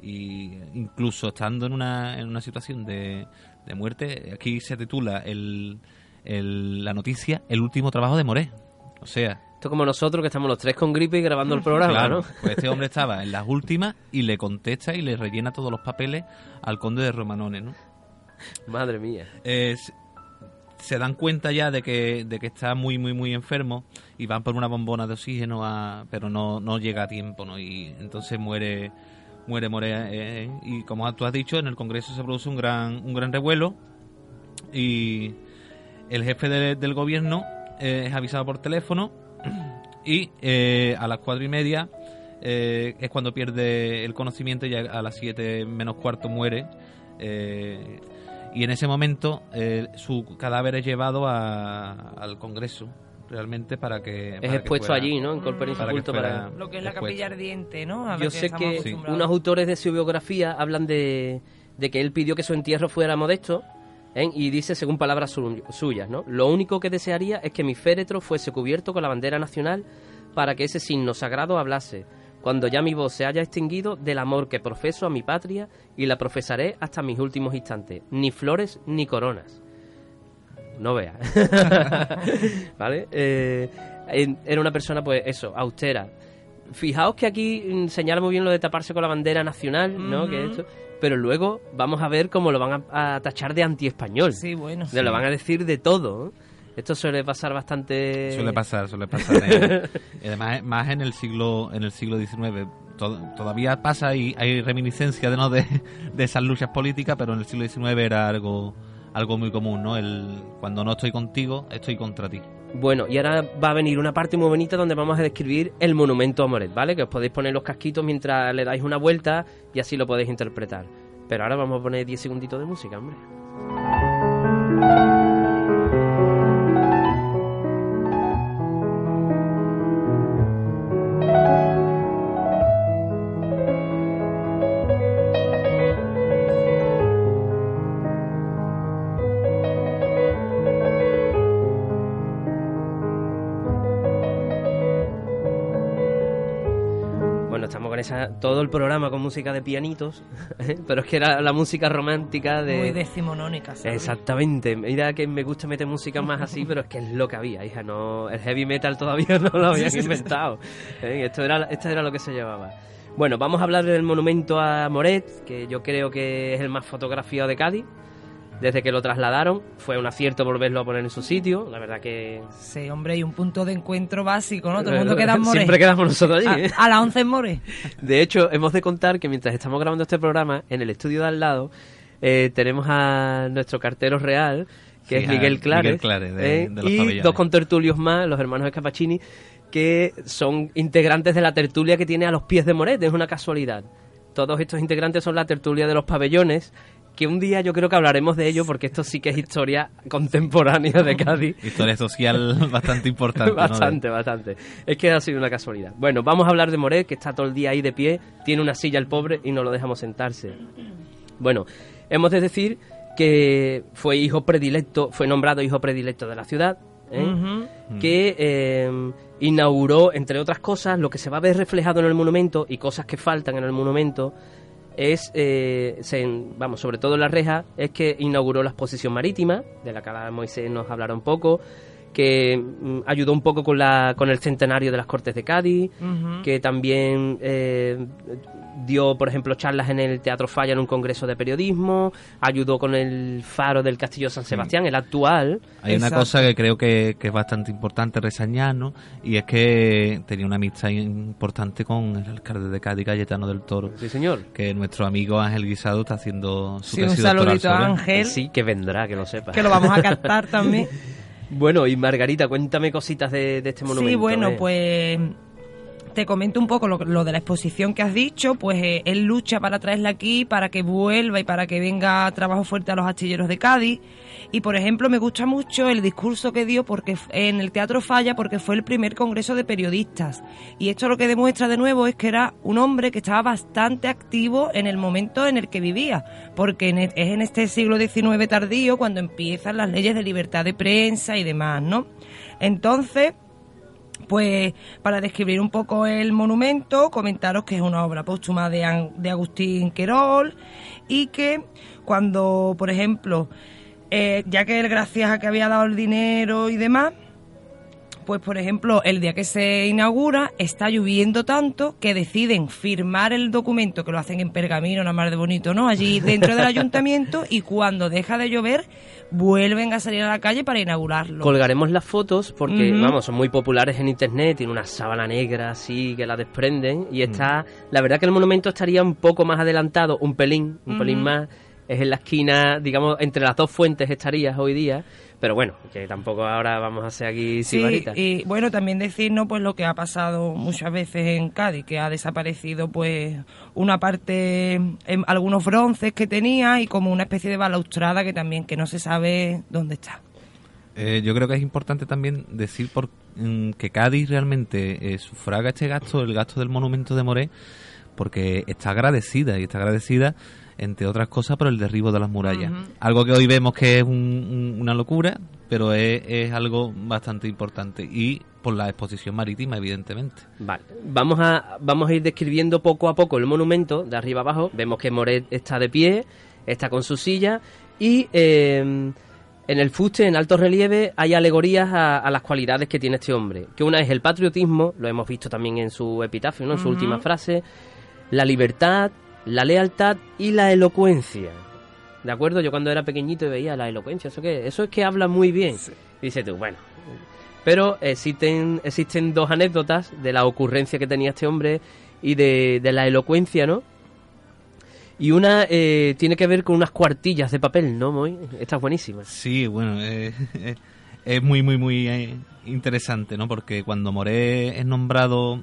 [SPEAKER 4] Y incluso estando en una, en una situación de, de muerte, aquí se titula el, el- la noticia El último trabajo de Moré. O sea,
[SPEAKER 2] Esto como nosotros que estamos los tres con gripe y grabando el programa,
[SPEAKER 4] claro,
[SPEAKER 2] ¿no?
[SPEAKER 4] pues este hombre estaba en las últimas y le contesta y le rellena todos los papeles al conde de Romanones, ¿no?
[SPEAKER 2] Madre mía.
[SPEAKER 4] Eh, se- dan cuenta ya de que, de que está muy, muy, muy enfermo y van por una bombona de oxígeno, a- pero no, no llega a tiempo, ¿no? Y entonces muere, muere, muere. eh, y como tú has dicho, en el Congreso se produce un gran, un gran revuelo y el jefe de- del gobierno eh, es avisado por teléfono y eh, a las cuatro y media eh, es cuando pierde el conocimiento y a las siete menos cuarto muere. eh, y en ese momento eh, su cadáver es llevado a- al Congreso realmente para que
[SPEAKER 2] Es
[SPEAKER 4] para que
[SPEAKER 2] expuesto
[SPEAKER 4] fuera-
[SPEAKER 2] allí, ¿no? En. Insepulto
[SPEAKER 4] Para que
[SPEAKER 2] para...
[SPEAKER 3] Lo que es la
[SPEAKER 4] Expuesto.
[SPEAKER 3] capilla ardiente, ¿no? A
[SPEAKER 2] Yo sé que unos autores de su biografía hablan de, de que él pidió que su entierro fuera modesto ¿eh? y dice, según palabras su- suyas, ¿no? Lo único que desearía es que mi féretro fuese cubierto con la bandera nacional para que ese signo sagrado hablase. Cuando ya mi voz se haya extinguido del amor que profeso a mi patria y la profesaré hasta mis últimos instantes. Ni flores ni coronas. No vea. ¿Vale? Eh, era una persona, pues eso, austera. Fijaos que aquí mm, señala muy bien lo de taparse con la bandera nacional, ¿no? Que esto, pero luego vamos a ver cómo lo van a, a tachar de antiespañol.
[SPEAKER 3] Sí, bueno.
[SPEAKER 2] Lo van a decir de todo. Esto suele pasar bastante...
[SPEAKER 4] Suele pasar, suele pasar. eh. Y además, más en el siglo en el siglo XIX. To- todavía pasa y hay reminiscencia de, ¿no? de, de esas luchas políticas, pero en el siglo XIX era algo algo muy común, ¿no? El cuando no estoy contigo, estoy contra ti.
[SPEAKER 2] Bueno, y ahora va a venir una parte muy bonita donde vamos a describir el monumento a Moret, ¿vale? Que os podéis poner los casquitos mientras le dais una vuelta y así lo podéis interpretar. Pero ahora vamos a poner 10 segunditos de música, hombre. Todo el programa con música de pianitos, ¿eh? pero es que era la música romántica de...
[SPEAKER 3] Muy decimonónica, ¿sabes?
[SPEAKER 2] Exactamente, mira que me gusta meter música más así, pero es que es lo que había, hija, no, el heavy metal todavía no lo habían inventado, ¿eh? esto, era, esto era lo que se llevaba. Bueno, vamos a hablar del monumento a Moret, que yo creo que es el más fotografiado de Cádiz, desde que lo trasladaron, fue un acierto volverlo a poner en su sitio, la verdad que...
[SPEAKER 3] Sí, hombre, y un punto de encuentro básico, ¿no? Todo el mundo queda en More.
[SPEAKER 2] Siempre quedamos nosotros allí, ¿eh?
[SPEAKER 3] A, a las 11 en More.
[SPEAKER 2] De hecho, hemos de contar que mientras estamos grabando este programa, en el estudio de al lado, eh, tenemos a nuestro cartero real, que
[SPEAKER 4] Sí,
[SPEAKER 2] es Miguel Clares,
[SPEAKER 4] Miguel Clares, de-
[SPEAKER 2] eh,
[SPEAKER 4] de los
[SPEAKER 2] y
[SPEAKER 4] pabellones.
[SPEAKER 2] dos contertulios más, los hermanos Escapachini, que son integrantes de la tertulia que tiene a los pies de Moret, es una casualidad. todos estos integrantes son la tertulia de los pabellones, que un día yo creo que hablaremos de ello porque esto sí que es historia contemporánea de Cádiz.
[SPEAKER 4] historia social bastante importante.
[SPEAKER 2] bastante, bastante. Es que ha sido una casualidad. Bueno, vamos a hablar de Moret, que está todo el día ahí de pie, tiene una silla el pobre y no lo dejamos sentarse. Bueno, hemos de decir que fue hijo predilecto, fue nombrado hijo predilecto de la ciudad, ¿eh? que eh, inauguró, entre otras cosas, lo que se va a ver reflejado en el monumento y cosas que faltan en el monumento, es, eh, vamos, sobre todo en la reja, es que inauguró la exposición marítima, de la que Moisés nos hablará un poco, que mm, ayudó un poco con, la, con el centenario de las Cortes de Cádiz, que también eh, dio, por ejemplo, charlas en el Teatro Falla en un congreso de periodismo, ayudó con el faro del Castillo San Sebastián, el actual.
[SPEAKER 4] Hay una cosa que creo que, es bastante importante reseñar, ¿no? Y es que tenía una amistad importante con el alcalde de Cádiz, Cayetano del Toro.
[SPEAKER 2] Sí, señor.
[SPEAKER 4] Que nuestro amigo Ángel Guisado está haciendo su
[SPEAKER 3] sí, un saludito a Ángel.
[SPEAKER 2] Sí, que vendrá, que lo sepa.
[SPEAKER 3] Que lo vamos a captar también.
[SPEAKER 2] Bueno, y Margarita, cuéntame cositas de, este monumento.
[SPEAKER 3] Sí, bueno, pues te comento un poco lo, de la exposición que has dicho, pues eh, él lucha para traerla aquí, para que vuelva y para que venga trabajo fuerte a los astilleros de Cádiz. Y por ejemplo, me gusta mucho el discurso que dio porque en el Teatro Falla porque fue el primer congreso de periodistas. Y esto lo que demuestra de nuevo es que era un hombre que estaba bastante activo en el momento en el que vivía, porque e, es en este siglo XIX tardío cuando empiezan las leyes de libertad de prensa y demás, ¿no? Entonces, pues para describir un poco el monumento, comentaros que es una obra póstuma de, de Agustín Querol y que cuando, por ejemplo, eh, ya que él gracias a que había dado el dinero y demás, pues por ejemplo, el día que se inaugura está lloviendo tanto que deciden firmar el documento, que lo hacen en pergamino, nada más de bonito, ¿no? Allí dentro del ayuntamiento y cuando deja de llover vuelven a salir a la calle para inaugurarlo.
[SPEAKER 2] Colgaremos las fotos porque, vamos, son muy populares en internet, tiene una sábana negra así que la desprenden y está, la verdad que el monumento estaría un poco más adelantado, un pelín, un pelín más, es en la esquina, digamos, entre las dos fuentes estarías hoy día pero bueno, que tampoco ahora vamos a ser aquí
[SPEAKER 3] sí, y bueno, también decirnos pues lo que ha pasado muchas veces en Cádiz, que ha desaparecido pues una parte, en algunos bronces que tenía y como una especie de balaustrada que también que no se sabe dónde está.
[SPEAKER 4] Eh, yo creo que es importante también decir por, mm, que Cádiz realmente eh, sufraga este gasto, el gasto del monumento de Moré, porque está agradecida y está agradecida entre otras cosas por el derribo de las murallas. Algo que hoy vemos que es una locura, pero es, algo bastante importante y por la exposición marítima, evidentemente.
[SPEAKER 2] Vale, vamos a, vamos a ir describiendo poco a poco el monumento, de arriba abajo. Vemos que Moret está de pie, está con su silla y... Eh, en el fuste, en alto relieve, hay alegorías a, las cualidades que tiene este hombre. Que una es el patriotismo, lo hemos visto también en su epitafio, ¿no? en su última frase, la libertad, la lealtad y la elocuencia. ¿De acuerdo? Yo cuando era pequeñito veía la elocuencia, ¿eso es que habla muy bien. Dice tú, bueno. Pero existen, existen dos anécdotas de la ocurrencia que tenía este hombre y de, la elocuencia, ¿no? Y una eh, tiene que ver con unas cuartillas de papel, ¿no, Moy? Esta es buenísima.
[SPEAKER 4] Sí, bueno, eh, es muy, muy, muy eh, interesante, ¿no? Porque cuando Moré es nombrado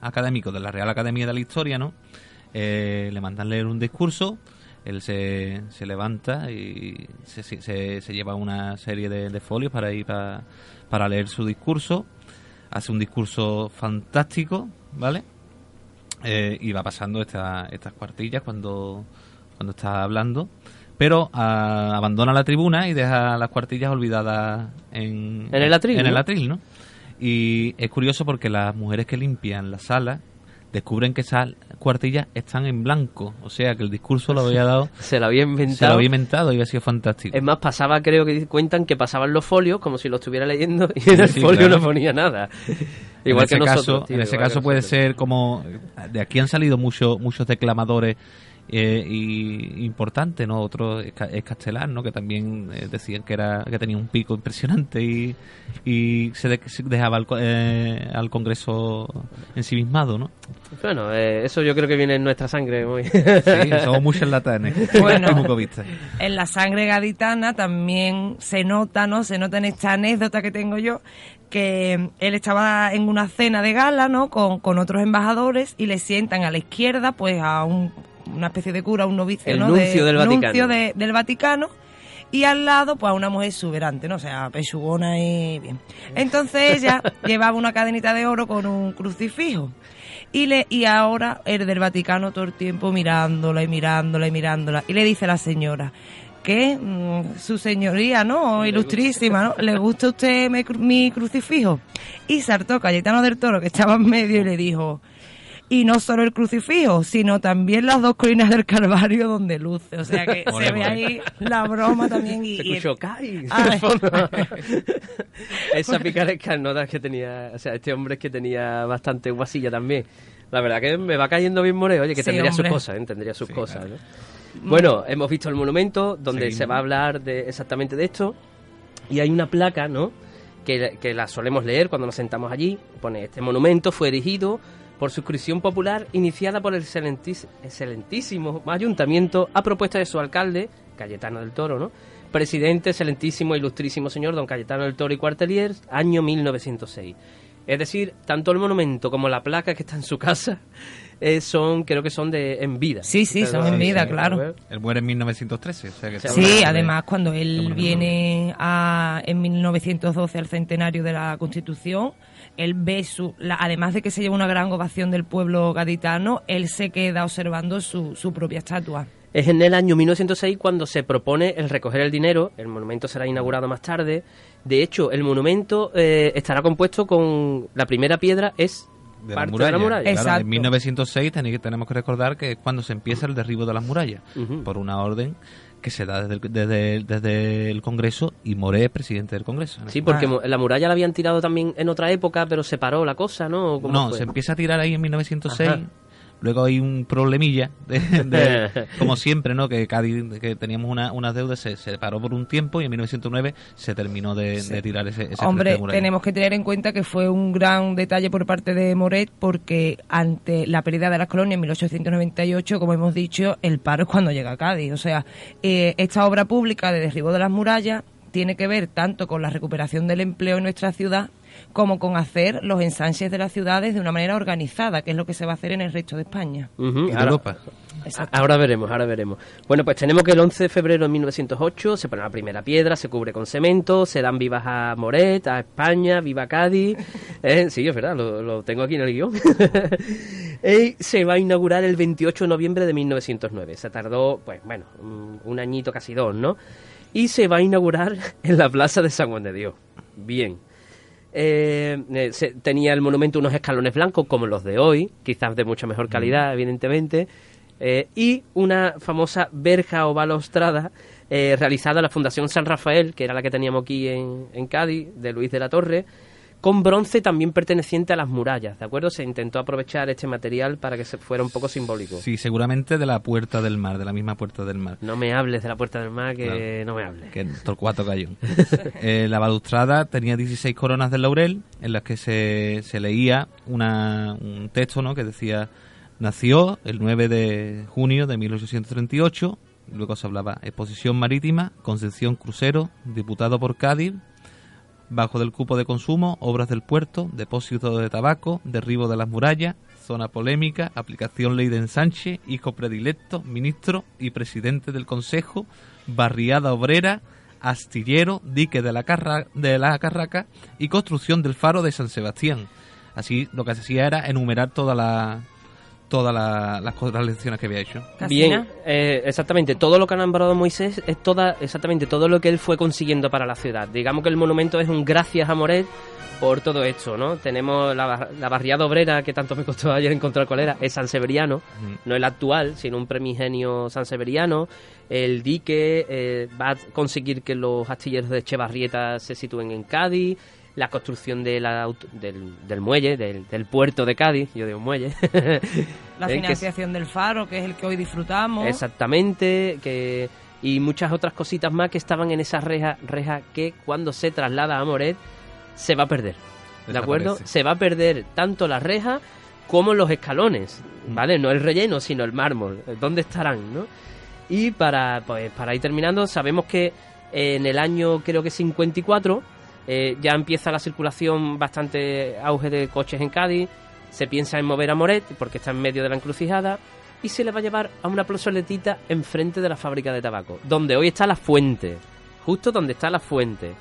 [SPEAKER 4] académico de la Real Academia de la Historia, ¿no? Eh, le mandan leer un discurso, él se, se levanta y se, se, lleva una serie de, folios para ir para leer su discurso, hace un discurso fantástico, ¿vale? Eh, y va pasando esta, estas cuartillas cuando, cuando está hablando, pero ah, abandona la tribuna y deja las cuartillas olvidadas en,
[SPEAKER 2] el atril.
[SPEAKER 4] En el atril, ¿no? Y es curioso porque las mujeres que limpian la sala descubren que esas cuartillas están en blanco. O sea, que el discurso lo había dado...
[SPEAKER 2] se lo había inventado.
[SPEAKER 4] Se lo había inventado y había sido fantástico.
[SPEAKER 2] Es más, pasaba, creo que cuentan que pasaban los folios como si lo estuviera leyendo y en el folio no ponía nada.
[SPEAKER 4] Igual en que ese nosotros. Caso, en ese caso puede ser como... De aquí han salido muchos muchos declamadores eh, y importante, ¿no? Otro es, Ca- es Castelar, ¿no? Que también eh, decían que era que tenía un pico impresionante y, y se, de- se dejaba al, co- eh, al Congreso ensimismado, ¿no?
[SPEAKER 2] Bueno, eh, eso yo creo que viene en nuestra sangre. Muy...
[SPEAKER 4] Sí, somos muy charlatanes
[SPEAKER 3] Bueno. En la sangre gaditana también se nota, ¿no? Se nota en esta anécdota que tengo yo, que él estaba en una cena de gala, ¿no? Con, con otros embajadores y le sientan a la izquierda, pues a un- una especie de cura, un novicio,
[SPEAKER 2] El
[SPEAKER 3] ¿no?
[SPEAKER 2] nuncio del Vaticano.
[SPEAKER 3] nuncio de- del Vaticano. Y al lado, pues a una mujer exuberante, ¿no? O sea, pechugona y bien. Entonces ella llevaba una cadenita de oro con un crucifijo. Y, le, y ahora el del Vaticano todo el tiempo mirándola y mirándola y mirándola. Y le dice a la señora que mm, su señoría, ¿no? Ilustrísima, ¿no? ¿Le gusta a usted mi crucifijo? Y saltó Cayetano del Toro, que estaba en medio, y le dijo... Y no solo el crucifijo, sino también las dos colinas del Calvario donde luce. O sea que se ve ahí la broma también. Y,
[SPEAKER 2] Se escuchó ¡Cay!
[SPEAKER 3] Ah.
[SPEAKER 2] Esa picaresca nota que tenía, o sea, este hombre es que tenía bastante guasilla también. La verdad que me va cayendo bien Moreo, oye, que
[SPEAKER 3] Sí,
[SPEAKER 2] tendría sus cosas, ¿eh? tendría sus
[SPEAKER 4] Sí,
[SPEAKER 2] cosas. ¿no? Bueno, hemos visto el monumento donde
[SPEAKER 4] Seguimos.
[SPEAKER 2] se va a hablar de exactamente de esto y hay una placa, ¿no? Que, que la solemos leer cuando nos sentamos allí. Pone, este monumento fue erigido por suscripción popular iniciada por el excelentis- excelentísimo ayuntamiento a propuesta de su alcalde, Cayetano del Toro, ¿no? Presidente, excelentísimo, ilustrísimo señor don Cayetano del Toro y Cuartelier, año 1906. Es decir, tanto el monumento como la placa que está en su casa eh, son, creo que son de en vida.
[SPEAKER 3] Sí, sí, son en vida, claro.
[SPEAKER 4] Él muere en 1913, o sea que...
[SPEAKER 2] Sí,
[SPEAKER 3] además cuando él viene a, en 1912 al centenario de la Constitución, él ve su, la- además de que se lleva una gran ovación del pueblo gaditano, él se queda observando su, su propia estatua.
[SPEAKER 2] Es en el año 1906 cuando se propone el recoger el dinero. El monumento será inaugurado más tarde. De hecho, el monumento eh, estará compuesto con la primera piedra es
[SPEAKER 4] de la
[SPEAKER 2] parte
[SPEAKER 4] muralla.
[SPEAKER 2] de la muralla.
[SPEAKER 4] Claro,
[SPEAKER 3] Exacto.
[SPEAKER 4] en 1906 tenéis- tenemos que recordar que es cuando se empieza el derribo de las murallas, por una orden que se da desde el, desde, el- desde el Congreso y Moré es presidente del Congreso.
[SPEAKER 2] Sí, porque
[SPEAKER 3] Ah.
[SPEAKER 2] la muralla la habían tirado también en otra época, pero se paró la cosa, ¿no? ¿O cómo
[SPEAKER 4] No,
[SPEAKER 2] fue?
[SPEAKER 4] se empieza a tirar ahí en 1906.
[SPEAKER 2] Ajá.
[SPEAKER 4] Luego hay un problemilla, de, de- como siempre, ¿no? Que Cádiz, que teníamos una- unas deudas, se, se paró por un tiempo y en 1909 se terminó de, de tirar ese, ese
[SPEAKER 3] Hombre, tenemos que tener en cuenta que fue un gran detalle por parte de Moret porque ante la pérdida de las colonias en 1898, como hemos dicho, el paro es cuando llega a Cádiz. O sea, eh, esta obra pública de derribo de las murallas tiene que ver tanto con la recuperación del empleo en nuestra ciudad como con hacer los ensanches de las ciudades de una manera organizada, que es lo que se va a hacer en el resto de España.
[SPEAKER 2] Ujú,
[SPEAKER 4] Y de
[SPEAKER 2] ahora-
[SPEAKER 4] Europa.
[SPEAKER 3] Exacto.
[SPEAKER 2] Ahora veremos, ahora veremos. Bueno, pues tenemos que el 11 de febrero de 1908 se pone la primera piedra, se cubre con cemento, se dan vivas a Moret, a España, viva Cádiz. Eh, sí, es verdad, lo, lo tengo aquí en el guion. y se va a inaugurar el 28 de noviembre de 1909. Se tardó, pues bueno, un, un añito, casi dos, ¿no? Y se va a inaugurar en la plaza de San Juan de Dios. Bien. Eh, eh, se- tenía el monumento unos escalones blancos como los de hoy, quizás de mucha mejor calidad, evidentemente, eh, y una famosa verja o balaustrada eh, realizada en la Fundación San Rafael, que era la que teníamos aquí en, en Cádiz, de Luis de la Torre, con bronce también perteneciente a las murallas, ¿de acuerdo? Se intentó aprovechar este material para que se fuera un poco simbólico.
[SPEAKER 4] Sí, seguramente de la Puerta del Mar, de la misma Puerta del Mar.
[SPEAKER 2] No me hables de la Puerta del Mar, que no me hables.
[SPEAKER 4] que Torcuato Gallón. Eh, la balustrada tenía 16 coronas de laurel en las que se, se leía una, un texto ¿no? que decía nació el 9 de junio de 1838 luego se hablaba exposición marítima Concepción Crucero diputado por Cádiz bajo del cupo de consumo obras del puerto depósito de tabaco derribo de las murallas zona polémica aplicación ley de ensanche hijo predilecto ministro y presidente del consejo barriada obrera astillero dique de la, Carra- de la Carraca y construcción del faro de San Sebastián. Así lo que se hacía era enumerar toda la todas la- las, las lecciones que había hecho
[SPEAKER 3] Casina.
[SPEAKER 2] Bien, eh, exactamente. Todo lo que ha nombrado Moisés es toda, exactamente todo lo que él fue consiguiendo para la ciudad. Digamos que el monumento es un gracias a Moret por todo esto, ¿no? Tenemos la, bar- la barriada obrera, que tanto me costó ayer encontrar cuál era, es San Severiano,
[SPEAKER 4] Ujú.
[SPEAKER 2] no el actual, sino un primigenio San Severiano. El dique eh, va a conseguir que los astilleros de Echevarrieta se sitúen en Cádiz. La construcción de la del, del, muelle, del, del, puerto de Cádiz, yo digo muelle.
[SPEAKER 3] la financiación del faro, que es el que hoy disfrutamos.
[SPEAKER 2] Exactamente, que y muchas otras cositas más que estaban en esa reja, reja que cuando se traslada a Moret se va a perder. ¿De acuerdo? Se va a perder tanto la reja como los escalones, mm. ¿vale? No el relleno, sino el mármol. ¿Dónde estarán, no? Y para, pues, para ir terminando, sabemos que en el año, creo que 54, eh, ya empieza la circulación bastante auge de coches en Cádiz. Se piensa en mover a Moret porque está en medio de la encrucijada y se le va a llevar a una plazoletita enfrente de la fábrica de tabaco, donde hoy está la fuente, justo donde está la fuente.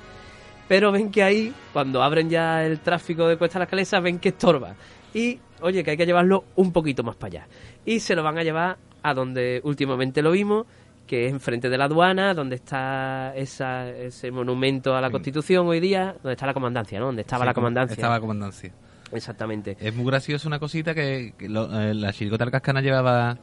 [SPEAKER 2] Pero ven que ahí, cuando abren ya el tráfico de Cuesta la Calesa, ven que estorba. Y, oye, que hay que llevarlo un poquito más para allá. Y se lo van a llevar a donde últimamente lo vimos, que es enfrente de la aduana, donde está esa, ese monumento a la Constitución hoy día, donde está la comandancia, ¿no? Donde estaba la comandancia.
[SPEAKER 4] Estaba la comandancia.
[SPEAKER 2] Exactamente.
[SPEAKER 4] Es muy gracioso una cosita que, eh, la chiricota del Cascana llevaba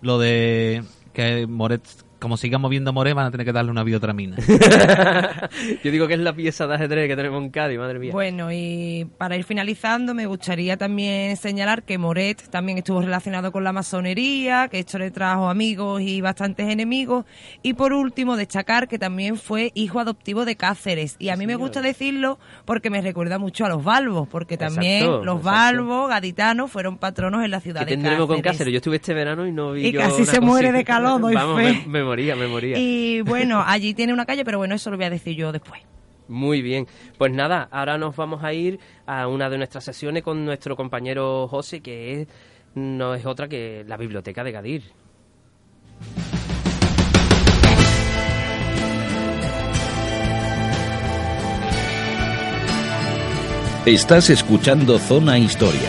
[SPEAKER 4] lo de que Moret como siga moviendo More, van a tener que darle una biotramina.
[SPEAKER 2] Yo digo que es la pieza de ajedrez que tenemos en Cádiz, madre mía.
[SPEAKER 3] Bueno, y para ir finalizando, me gustaría también señalar que Moret también estuvo relacionado con la masonería, que esto le trajo amigos y bastantes enemigos. Y por último, destacar que también fue hijo adoptivo de Cáceres. Y a mí me gusta decirlo porque me recuerda mucho a los Balbos, porque también los Balbos, gaditanos, fueron patronos en la ciudad de Cáceres.
[SPEAKER 2] con Cáceres? Yo estuve este verano y no vi
[SPEAKER 3] Y casi se muere de calor, doy
[SPEAKER 2] Vamos, Me, moría, me moría.
[SPEAKER 3] Y bueno, allí tiene una calle, pero bueno, eso lo voy a decir yo después.
[SPEAKER 2] Muy bien. Pues nada, ahora nos vamos a ir a una de nuestras sesiones con nuestro compañero José, que es, no es otra que la Biblioteca de Gadir.
[SPEAKER 1] Estás escuchando Zona Historia,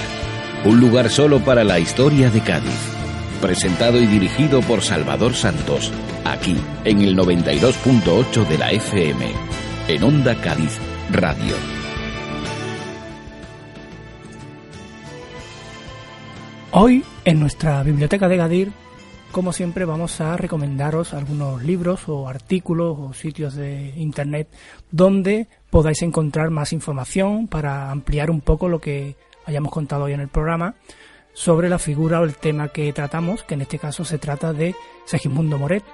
[SPEAKER 1] un lugar solo para la historia de Cádiz presentado y dirigido por Salvador Santos, aquí en el 92.8 de la FM, en Onda Cádiz Radio.
[SPEAKER 5] Hoy, en nuestra biblioteca de Gadir, como siempre, vamos a recomendaros algunos libros o artículos o sitios de internet donde podáis encontrar más información para ampliar un poco lo que hayamos contado hoy en el programa sobre la figura o el tema que tratamos, que en este caso se trata de Segismundo Moret.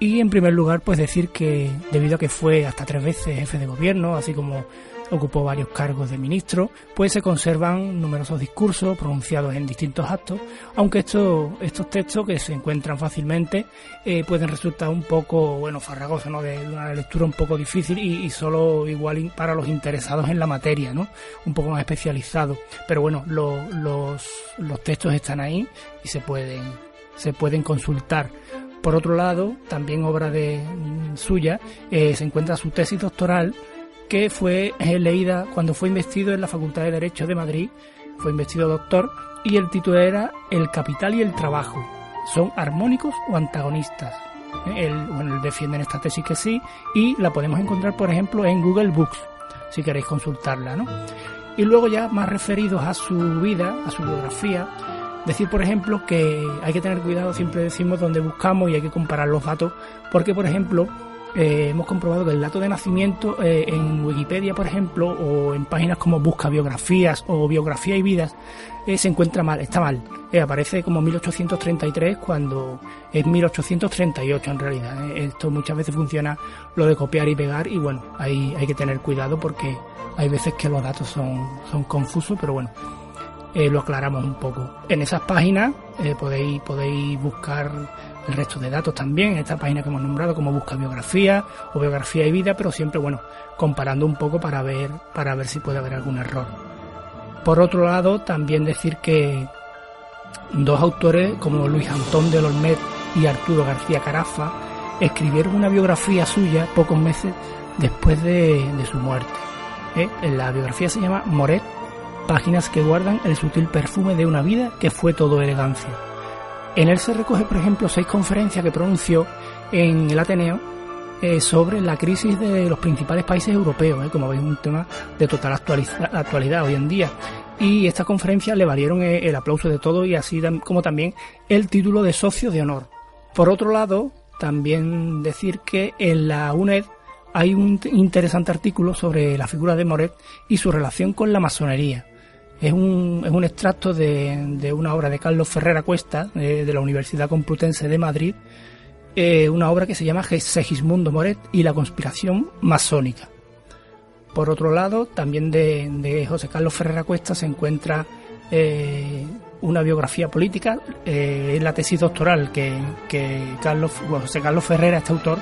[SPEAKER 5] Y en primer lugar, pues decir que debido a que fue hasta tres veces jefe de gobierno, así como ocupó varios cargos de ministro, pues se conservan numerosos discursos pronunciados en distintos actos, aunque estos, estos textos que se encuentran fácilmente eh, pueden resultar un poco, bueno, farragosos, ¿no? De, una lectura un poco difícil y, solo igual para los interesados en la materia, ¿no? Un poco más especializados. Pero bueno, los, los textos están ahí y se pueden, se pueden consultar. Por otro lado, también obra de mm, suya, eh, se encuentra su tesis doctoral que fue eh, leída cuando fue investido en la Facultad de Derecho de Madrid, fue investido doctor, y el título era El capital y el trabajo. ¿Son armónicos o antagonistas? Eh, él, bueno, él defiende en esta tesis que sí, y la podemos encontrar, por ejemplo, en Google Books, si queréis consultarla, ¿no? Y luego ya más referidos a su vida, a su biografía, decir, por ejemplo, que hay que tener cuidado, siempre decimos dónde buscamos y hay que comparar los datos, porque, por ejemplo, eh, hemos comprobado que el dato de nacimiento eh, en Wikipedia, por ejemplo, o en páginas como Busca Biografías o Biografía y Vidas, eh, se encuentra mal, está mal. aparece como 1833 cuando es 1838 en realidad. Esto muchas veces funciona lo de copiar y pegar y bueno, ahí hay que tener cuidado porque hay veces que los datos son, son confusos, pero bueno, lo aclaramos un poco. En esas páginas podéis, podéis buscar el resto de datos también esta página que hemos nombrado como busca biografía o biografía y vida, pero siempre bueno, comparando un poco para ver para ver si puede haber algún error. Por otro lado, también decir que dos autores como Luis Antón de Olmet y Arturo García Carafa escribieron una biografía suya pocos meses después de, su muerte. ¿eh? La biografía se llama Moret, páginas que guardan el sutil perfume de una vida que fue todo elegancia. En él se recoge, por ejemplo, seis conferencias que pronunció en el Ateneo eh, sobre la crisis de los principales países europeos, eh, como veis, un tema de total actualidad hoy en día. Y estas conferencias le valieron eh, el aplauso de todos y así como también el título de socio de honor. Por otro lado, también decir que en la UNED hay un interesante artículo sobre la figura de Moret y su relación con la masonería. Es un, es un extracto de, una obra de Carlos Ferrera Cuesta, de, la Universidad Complutense de Madrid, eh, una obra que se llama Segismundo Moret y la conspiración masónica. Por otro lado, también de, José Carlos Ferrera Cuesta se encuentra eh, una biografía política, eh, es la tesis doctoral que, Carlos, José Carlos Ferrera, este autor,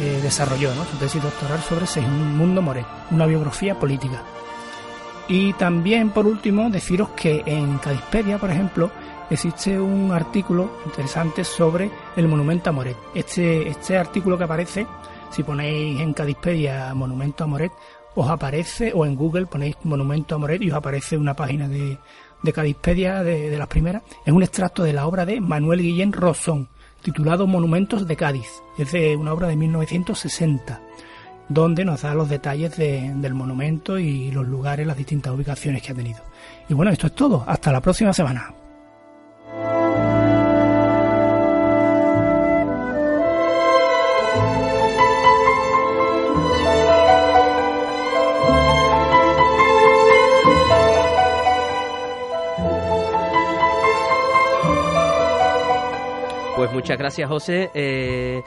[SPEAKER 5] eh, desarrolló, su tesis doctoral sobre Segismundo Moret, una biografía política. Y también, por último, deciros que en Cadispedia, por ejemplo, existe un artículo interesante sobre el monumento a Moret. Este, este artículo que aparece, si ponéis en Cadispedia monumento a Moret, os aparece, o en Google ponéis Monumento a Moret y os aparece una página de, de Cadispedia de, las primeras. Es un extracto de la obra de Manuel Guillén Rosón, titulado Monumentos de Cádiz. Es de una obra de 1960, donde nos da los detalles del monumento y los lugares, las distintas ubicaciones que ha tenido. Y bueno, esto es todo. Hasta la próxima semana.
[SPEAKER 2] Pues muchas gracias, José. Eh,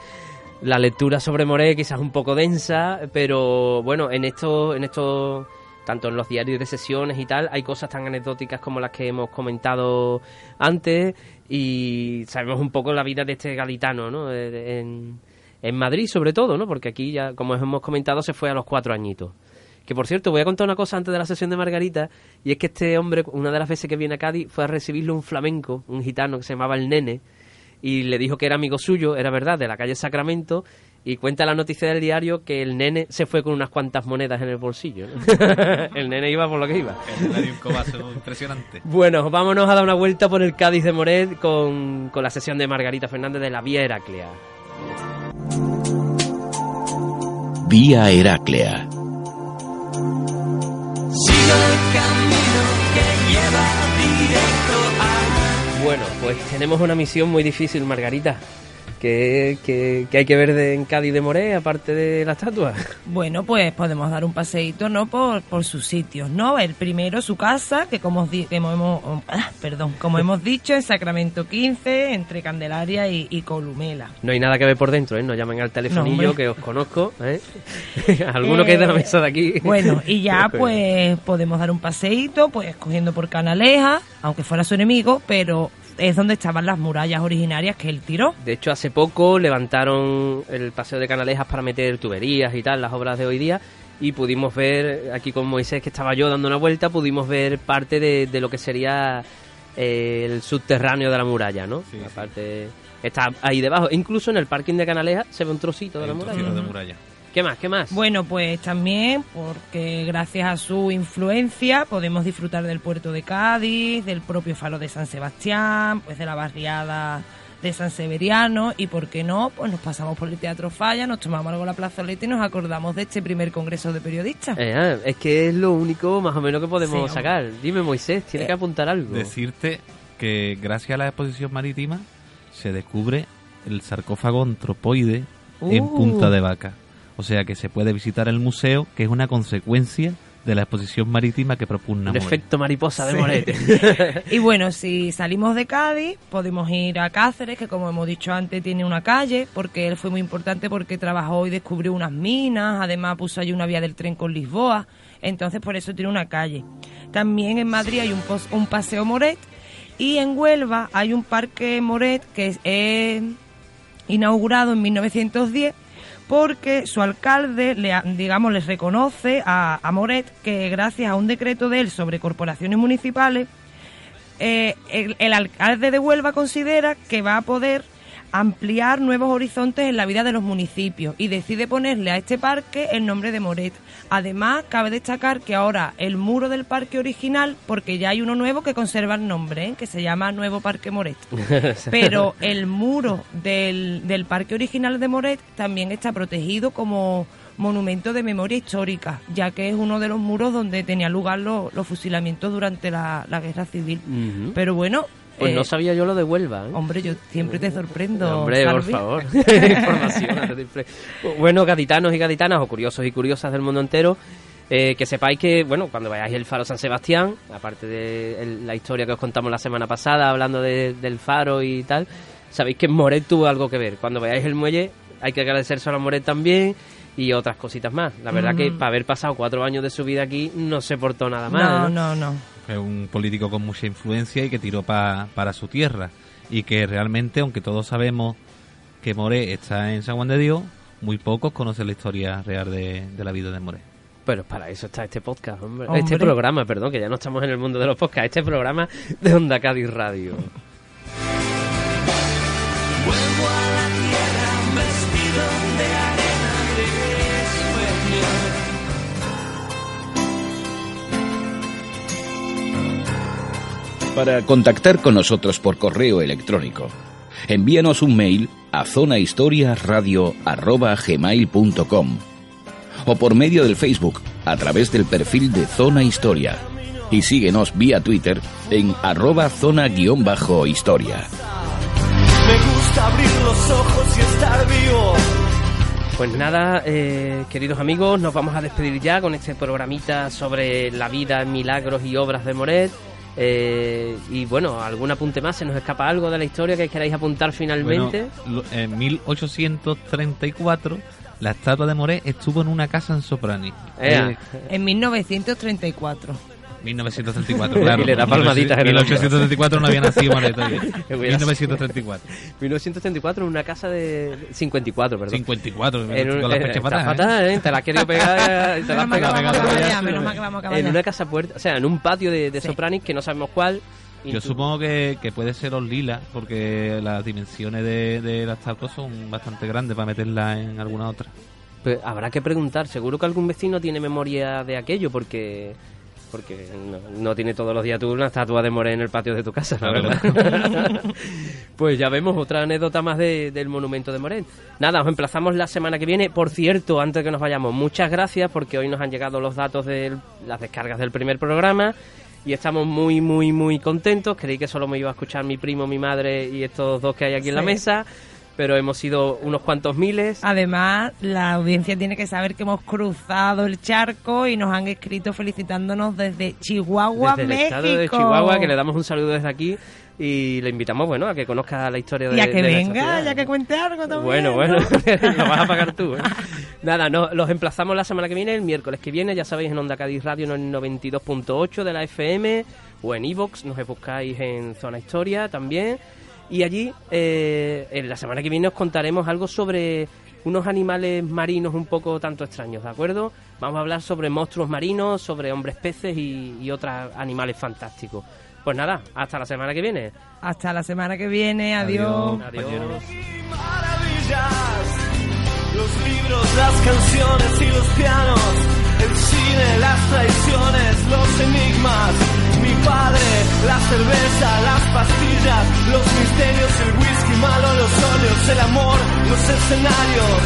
[SPEAKER 2] la lectura sobre Moré quizás un poco densa, pero bueno, en esto, en esto, tanto en los diarios de sesiones y tal, hay cosas tan anecdóticas como las que hemos comentado antes y sabemos un poco la vida de este gaditano, ¿no? Eh, en, en Madrid sobre todo, ¿no? Porque aquí ya, como hemos comentado, se fue a los cuatro añitos. Que por cierto, voy a contar una cosa antes de la sesión de Margarita, y es que este hombre, una de las veces que viene a Cádiz, fue a recibirle un flamenco, un gitano que se llamaba el Nene, y le dijo que era amigo suyo, era verdad, de la calle Sacramento, y cuenta la noticia del diario que el nene se fue con unas cuantas monedas en el bolsillo. el nene iba por lo que iba.
[SPEAKER 4] un impresionante.
[SPEAKER 2] Bueno, vámonos a dar una vuelta por el Cádiz de Moret con, con la sesión de Margarita Fernández de la Vía Heráclea.
[SPEAKER 1] Vía Heráclea.
[SPEAKER 6] Sigo el camino
[SPEAKER 2] bueno, pues tenemos una misión muy difícil, Margarita. ¿Qué, hay que ver de, en Cádiz de Moré, aparte de la estatua?
[SPEAKER 3] Bueno, pues podemos dar un paseíto, ¿no? Por, por sus sitios, ¿no? El primero, su casa, que como, hemos, ah, perdón, como hemos dicho, en Sacramento 15, entre Candelaria y, Columela.
[SPEAKER 2] No hay nada que ver por dentro, ¿eh? No llamen al telefonillo, que os conozco, ¿eh? Alguno que es de la mesa de aquí.
[SPEAKER 3] Bueno, y ya pues podemos dar un paseíto, pues cogiendo por Canaleja, aunque fuera su enemigo, pero es donde estaban las murallas originarias que él tiró.
[SPEAKER 2] De hecho, hace poco levantaron el paseo de Canalejas para meter tuberías y tal, las obras de hoy día, y pudimos ver, aquí con Moisés, que estaba yo dando una vuelta, pudimos ver parte de, lo que sería eh, el subterráneo de la muralla, ¿no?
[SPEAKER 4] Sí,
[SPEAKER 2] la parte está ahí debajo. Incluso en el parking de Canalejas se ve un trocito de la muralla.
[SPEAKER 4] de muralla.
[SPEAKER 2] ¿Qué más? ¿Qué más?
[SPEAKER 3] Bueno, pues también porque gracias a su influencia podemos disfrutar del puerto de Cádiz, del propio faro de San Sebastián, pues de la barriada de San Severiano y por qué no, pues nos pasamos por el Teatro Falla, nos tomamos algo la plazoleta y nos acordamos de este primer congreso de periodistas.
[SPEAKER 2] Eh, ah, es que es lo único más o menos que podemos sacar. Dime Moisés, tiene que eh, apuntar algo.
[SPEAKER 4] Decirte que gracias a la exposición marítima se descubre el sarcófago antropoide en uh. Punta de Vaca. O sea que se puede visitar el museo, que es una consecuencia de la exposición marítima que propugna
[SPEAKER 2] El efecto mariposa de Morete.
[SPEAKER 3] y bueno, si salimos de Cádiz, podemos ir a Cáceres, que como hemos dicho antes, tiene una calle, porque él fue muy importante porque trabajó y descubrió unas minas, además puso allí una vía del tren con Lisboa, entonces por eso tiene una calle. También en Madrid hay un, un paseo Moret, y en Huelva hay un parque Moret que es inaugurado en 1910 porque su alcalde, le, digamos, les reconoce a, Moret que gracias a un decreto de él sobre corporaciones municipales, eh, el, alcalde de Huelva considera que va a poder ampliar nuevos horizontes en la vida de los municipios y decide ponerle a este parque el nombre de Moret. Además, cabe destacar que ahora el muro del parque original, porque ya hay uno nuevo que conserva el nombre, ¿eh? que se llama Nuevo Parque Moret, pero el muro del, del parque original de Moret también está protegido como monumento de memoria histórica, ya que es uno de los muros donde tenía lugar los, fusilamientos durante la, guerra civil. Pero bueno,
[SPEAKER 2] Pues
[SPEAKER 3] Eh,
[SPEAKER 2] no sabía yo lo de Huelva. ¿eh?
[SPEAKER 3] Hombre, yo siempre te sorprendo.
[SPEAKER 2] Hombre, por favor. Información. bueno, gaditanos y gaditanas, o curiosos y curiosas del mundo entero, eh, que sepáis que, bueno, cuando vayáis el Faro San Sebastián, aparte de el- la historia que os contamos la semana pasada, hablando de- del Faro y tal, sabéis que Moret tuvo algo que ver. Cuando veáis el muelle, hay que agradecerse a Moret también y otras cositas más. La verdad que
[SPEAKER 3] Mm.
[SPEAKER 2] para haber pasado cuatro años de su vida aquí, no se portó nada mal.
[SPEAKER 3] No,
[SPEAKER 2] ¿no?
[SPEAKER 3] no, no.
[SPEAKER 4] Fue un político con mucha influencia y que tiró pa- para su tierra. Y que realmente, aunque todos sabemos que Moré está en San Juan de Dios, muy pocos conocen la historia real de, de la vida de Moré.
[SPEAKER 2] Pero para eso está este podcast, hombre.
[SPEAKER 3] Hombre.
[SPEAKER 2] Este programa, perdón, que ya no estamos en el mundo de los podcasts. Este programa de Onda Cádiz Radio.
[SPEAKER 1] Para contactar con nosotros por correo electrónico, envíanos un mail a zonahistoriaradio.gmail.com o por medio del Facebook a través del perfil de Zona Historia y síguenos vía Twitter en arroba zona-historia.
[SPEAKER 6] Me gusta abrir los ojos y estar vivo.
[SPEAKER 2] Pues nada, eh, queridos amigos, nos vamos a despedir ya con este programita sobre la vida, milagros y obras de Moret. Eh, y bueno, algún apunte más, se nos escapa algo de la historia que queráis apuntar finalmente.
[SPEAKER 4] Bueno, en 1834, la estatua de Moré estuvo en una casa en Soprani. Eh,
[SPEAKER 3] En 1934.
[SPEAKER 4] 1934, claro.
[SPEAKER 2] Y le da palmaditas en el hombro.
[SPEAKER 4] 1834 no había nacido todavía.
[SPEAKER 2] Hubiera
[SPEAKER 4] 1934.
[SPEAKER 2] 1934 en una casa de 54, perdón.
[SPEAKER 4] 54,
[SPEAKER 2] En un-
[SPEAKER 4] con la fecha
[SPEAKER 2] está
[SPEAKER 4] fatal, ¿eh?
[SPEAKER 2] ¿eh? Te la has querido pegar, te la has pegado. En una casa puerta, o sea, en un patio de, de
[SPEAKER 3] Sí.
[SPEAKER 2] Sopranis que no sabemos cuál.
[SPEAKER 4] Yo supongo que, que puede ser los lilas, porque las dimensiones de, de la estatua son bastante grandes para meterla en alguna otra.
[SPEAKER 2] Pues habrá que preguntar, seguro que algún vecino tiene memoria de aquello, porque porque no, no tiene todos los días tú una estatua de Moré en el patio de tu casa, la verdad. pues ya vemos otra anécdota más de- del monumento de Morén. Nada, os emplazamos la semana que viene. Por cierto, antes de que nos vayamos, muchas gracias porque hoy nos han llegado los datos de las descargas del primer programa. Y estamos muy, muy, muy contentos. Creí que solo me iba a escuchar mi primo, mi madre y estos dos que hay aquí en la mesa. Pero hemos sido unos cuantos miles.
[SPEAKER 3] Además, la audiencia tiene que saber que hemos cruzado el charco y nos han escrito felicitándonos desde Chihuahua,
[SPEAKER 2] desde el
[SPEAKER 3] México.
[SPEAKER 2] estado de Chihuahua, que le damos un saludo desde aquí y le invitamos, bueno, a que conozca la historia de
[SPEAKER 3] Y a que venga, ya que cuente algo también.
[SPEAKER 2] Bueno,
[SPEAKER 3] ¿no?
[SPEAKER 2] bueno, lo vas a pagar tú. ¿eh? Nada, no, los emplazamos la semana que viene, el miércoles que viene, ya sabéis, en Onda Cádiz Radio en el 92.8 de la FM o en Evox, nos buscáis en Zona Historia también. Y allí, eh, en la semana que viene, os contaremos algo sobre unos animales marinos un poco tanto extraños, ¿de acuerdo? Vamos a hablar sobre monstruos marinos, sobre hombres peces y, y otros animales fantásticos. Pues nada, hasta la semana que viene.
[SPEAKER 3] Hasta la semana que viene, adiós.
[SPEAKER 2] Adiós.
[SPEAKER 6] maravillas. Los libros, las canciones y los pianos, el cine, las traiciones, los enigmas. Padre, la cerveza, las pastillas, los misterios, el whisky malo, los óleos, el amor, los escenarios.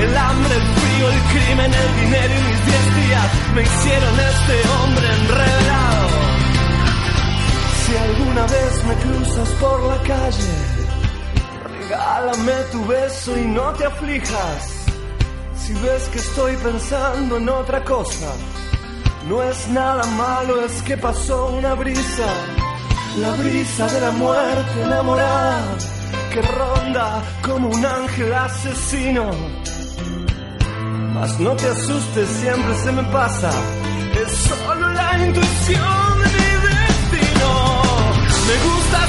[SPEAKER 6] El hambre, el frío, el crimen, el dinero y mis diez días me hicieron este hombre enredado. Si alguna vez me cruzas por la calle, Regálame tu beso y no te aflijas. Si ves que estoy pensando en otra cosa, no es nada malo, es que pasó una brisa, la brisa de la muerte enamorada, que ronda como un ángel asesino. Mas no te asustes, siempre se me pasa, es solo la intuición de mi destino. Me gusta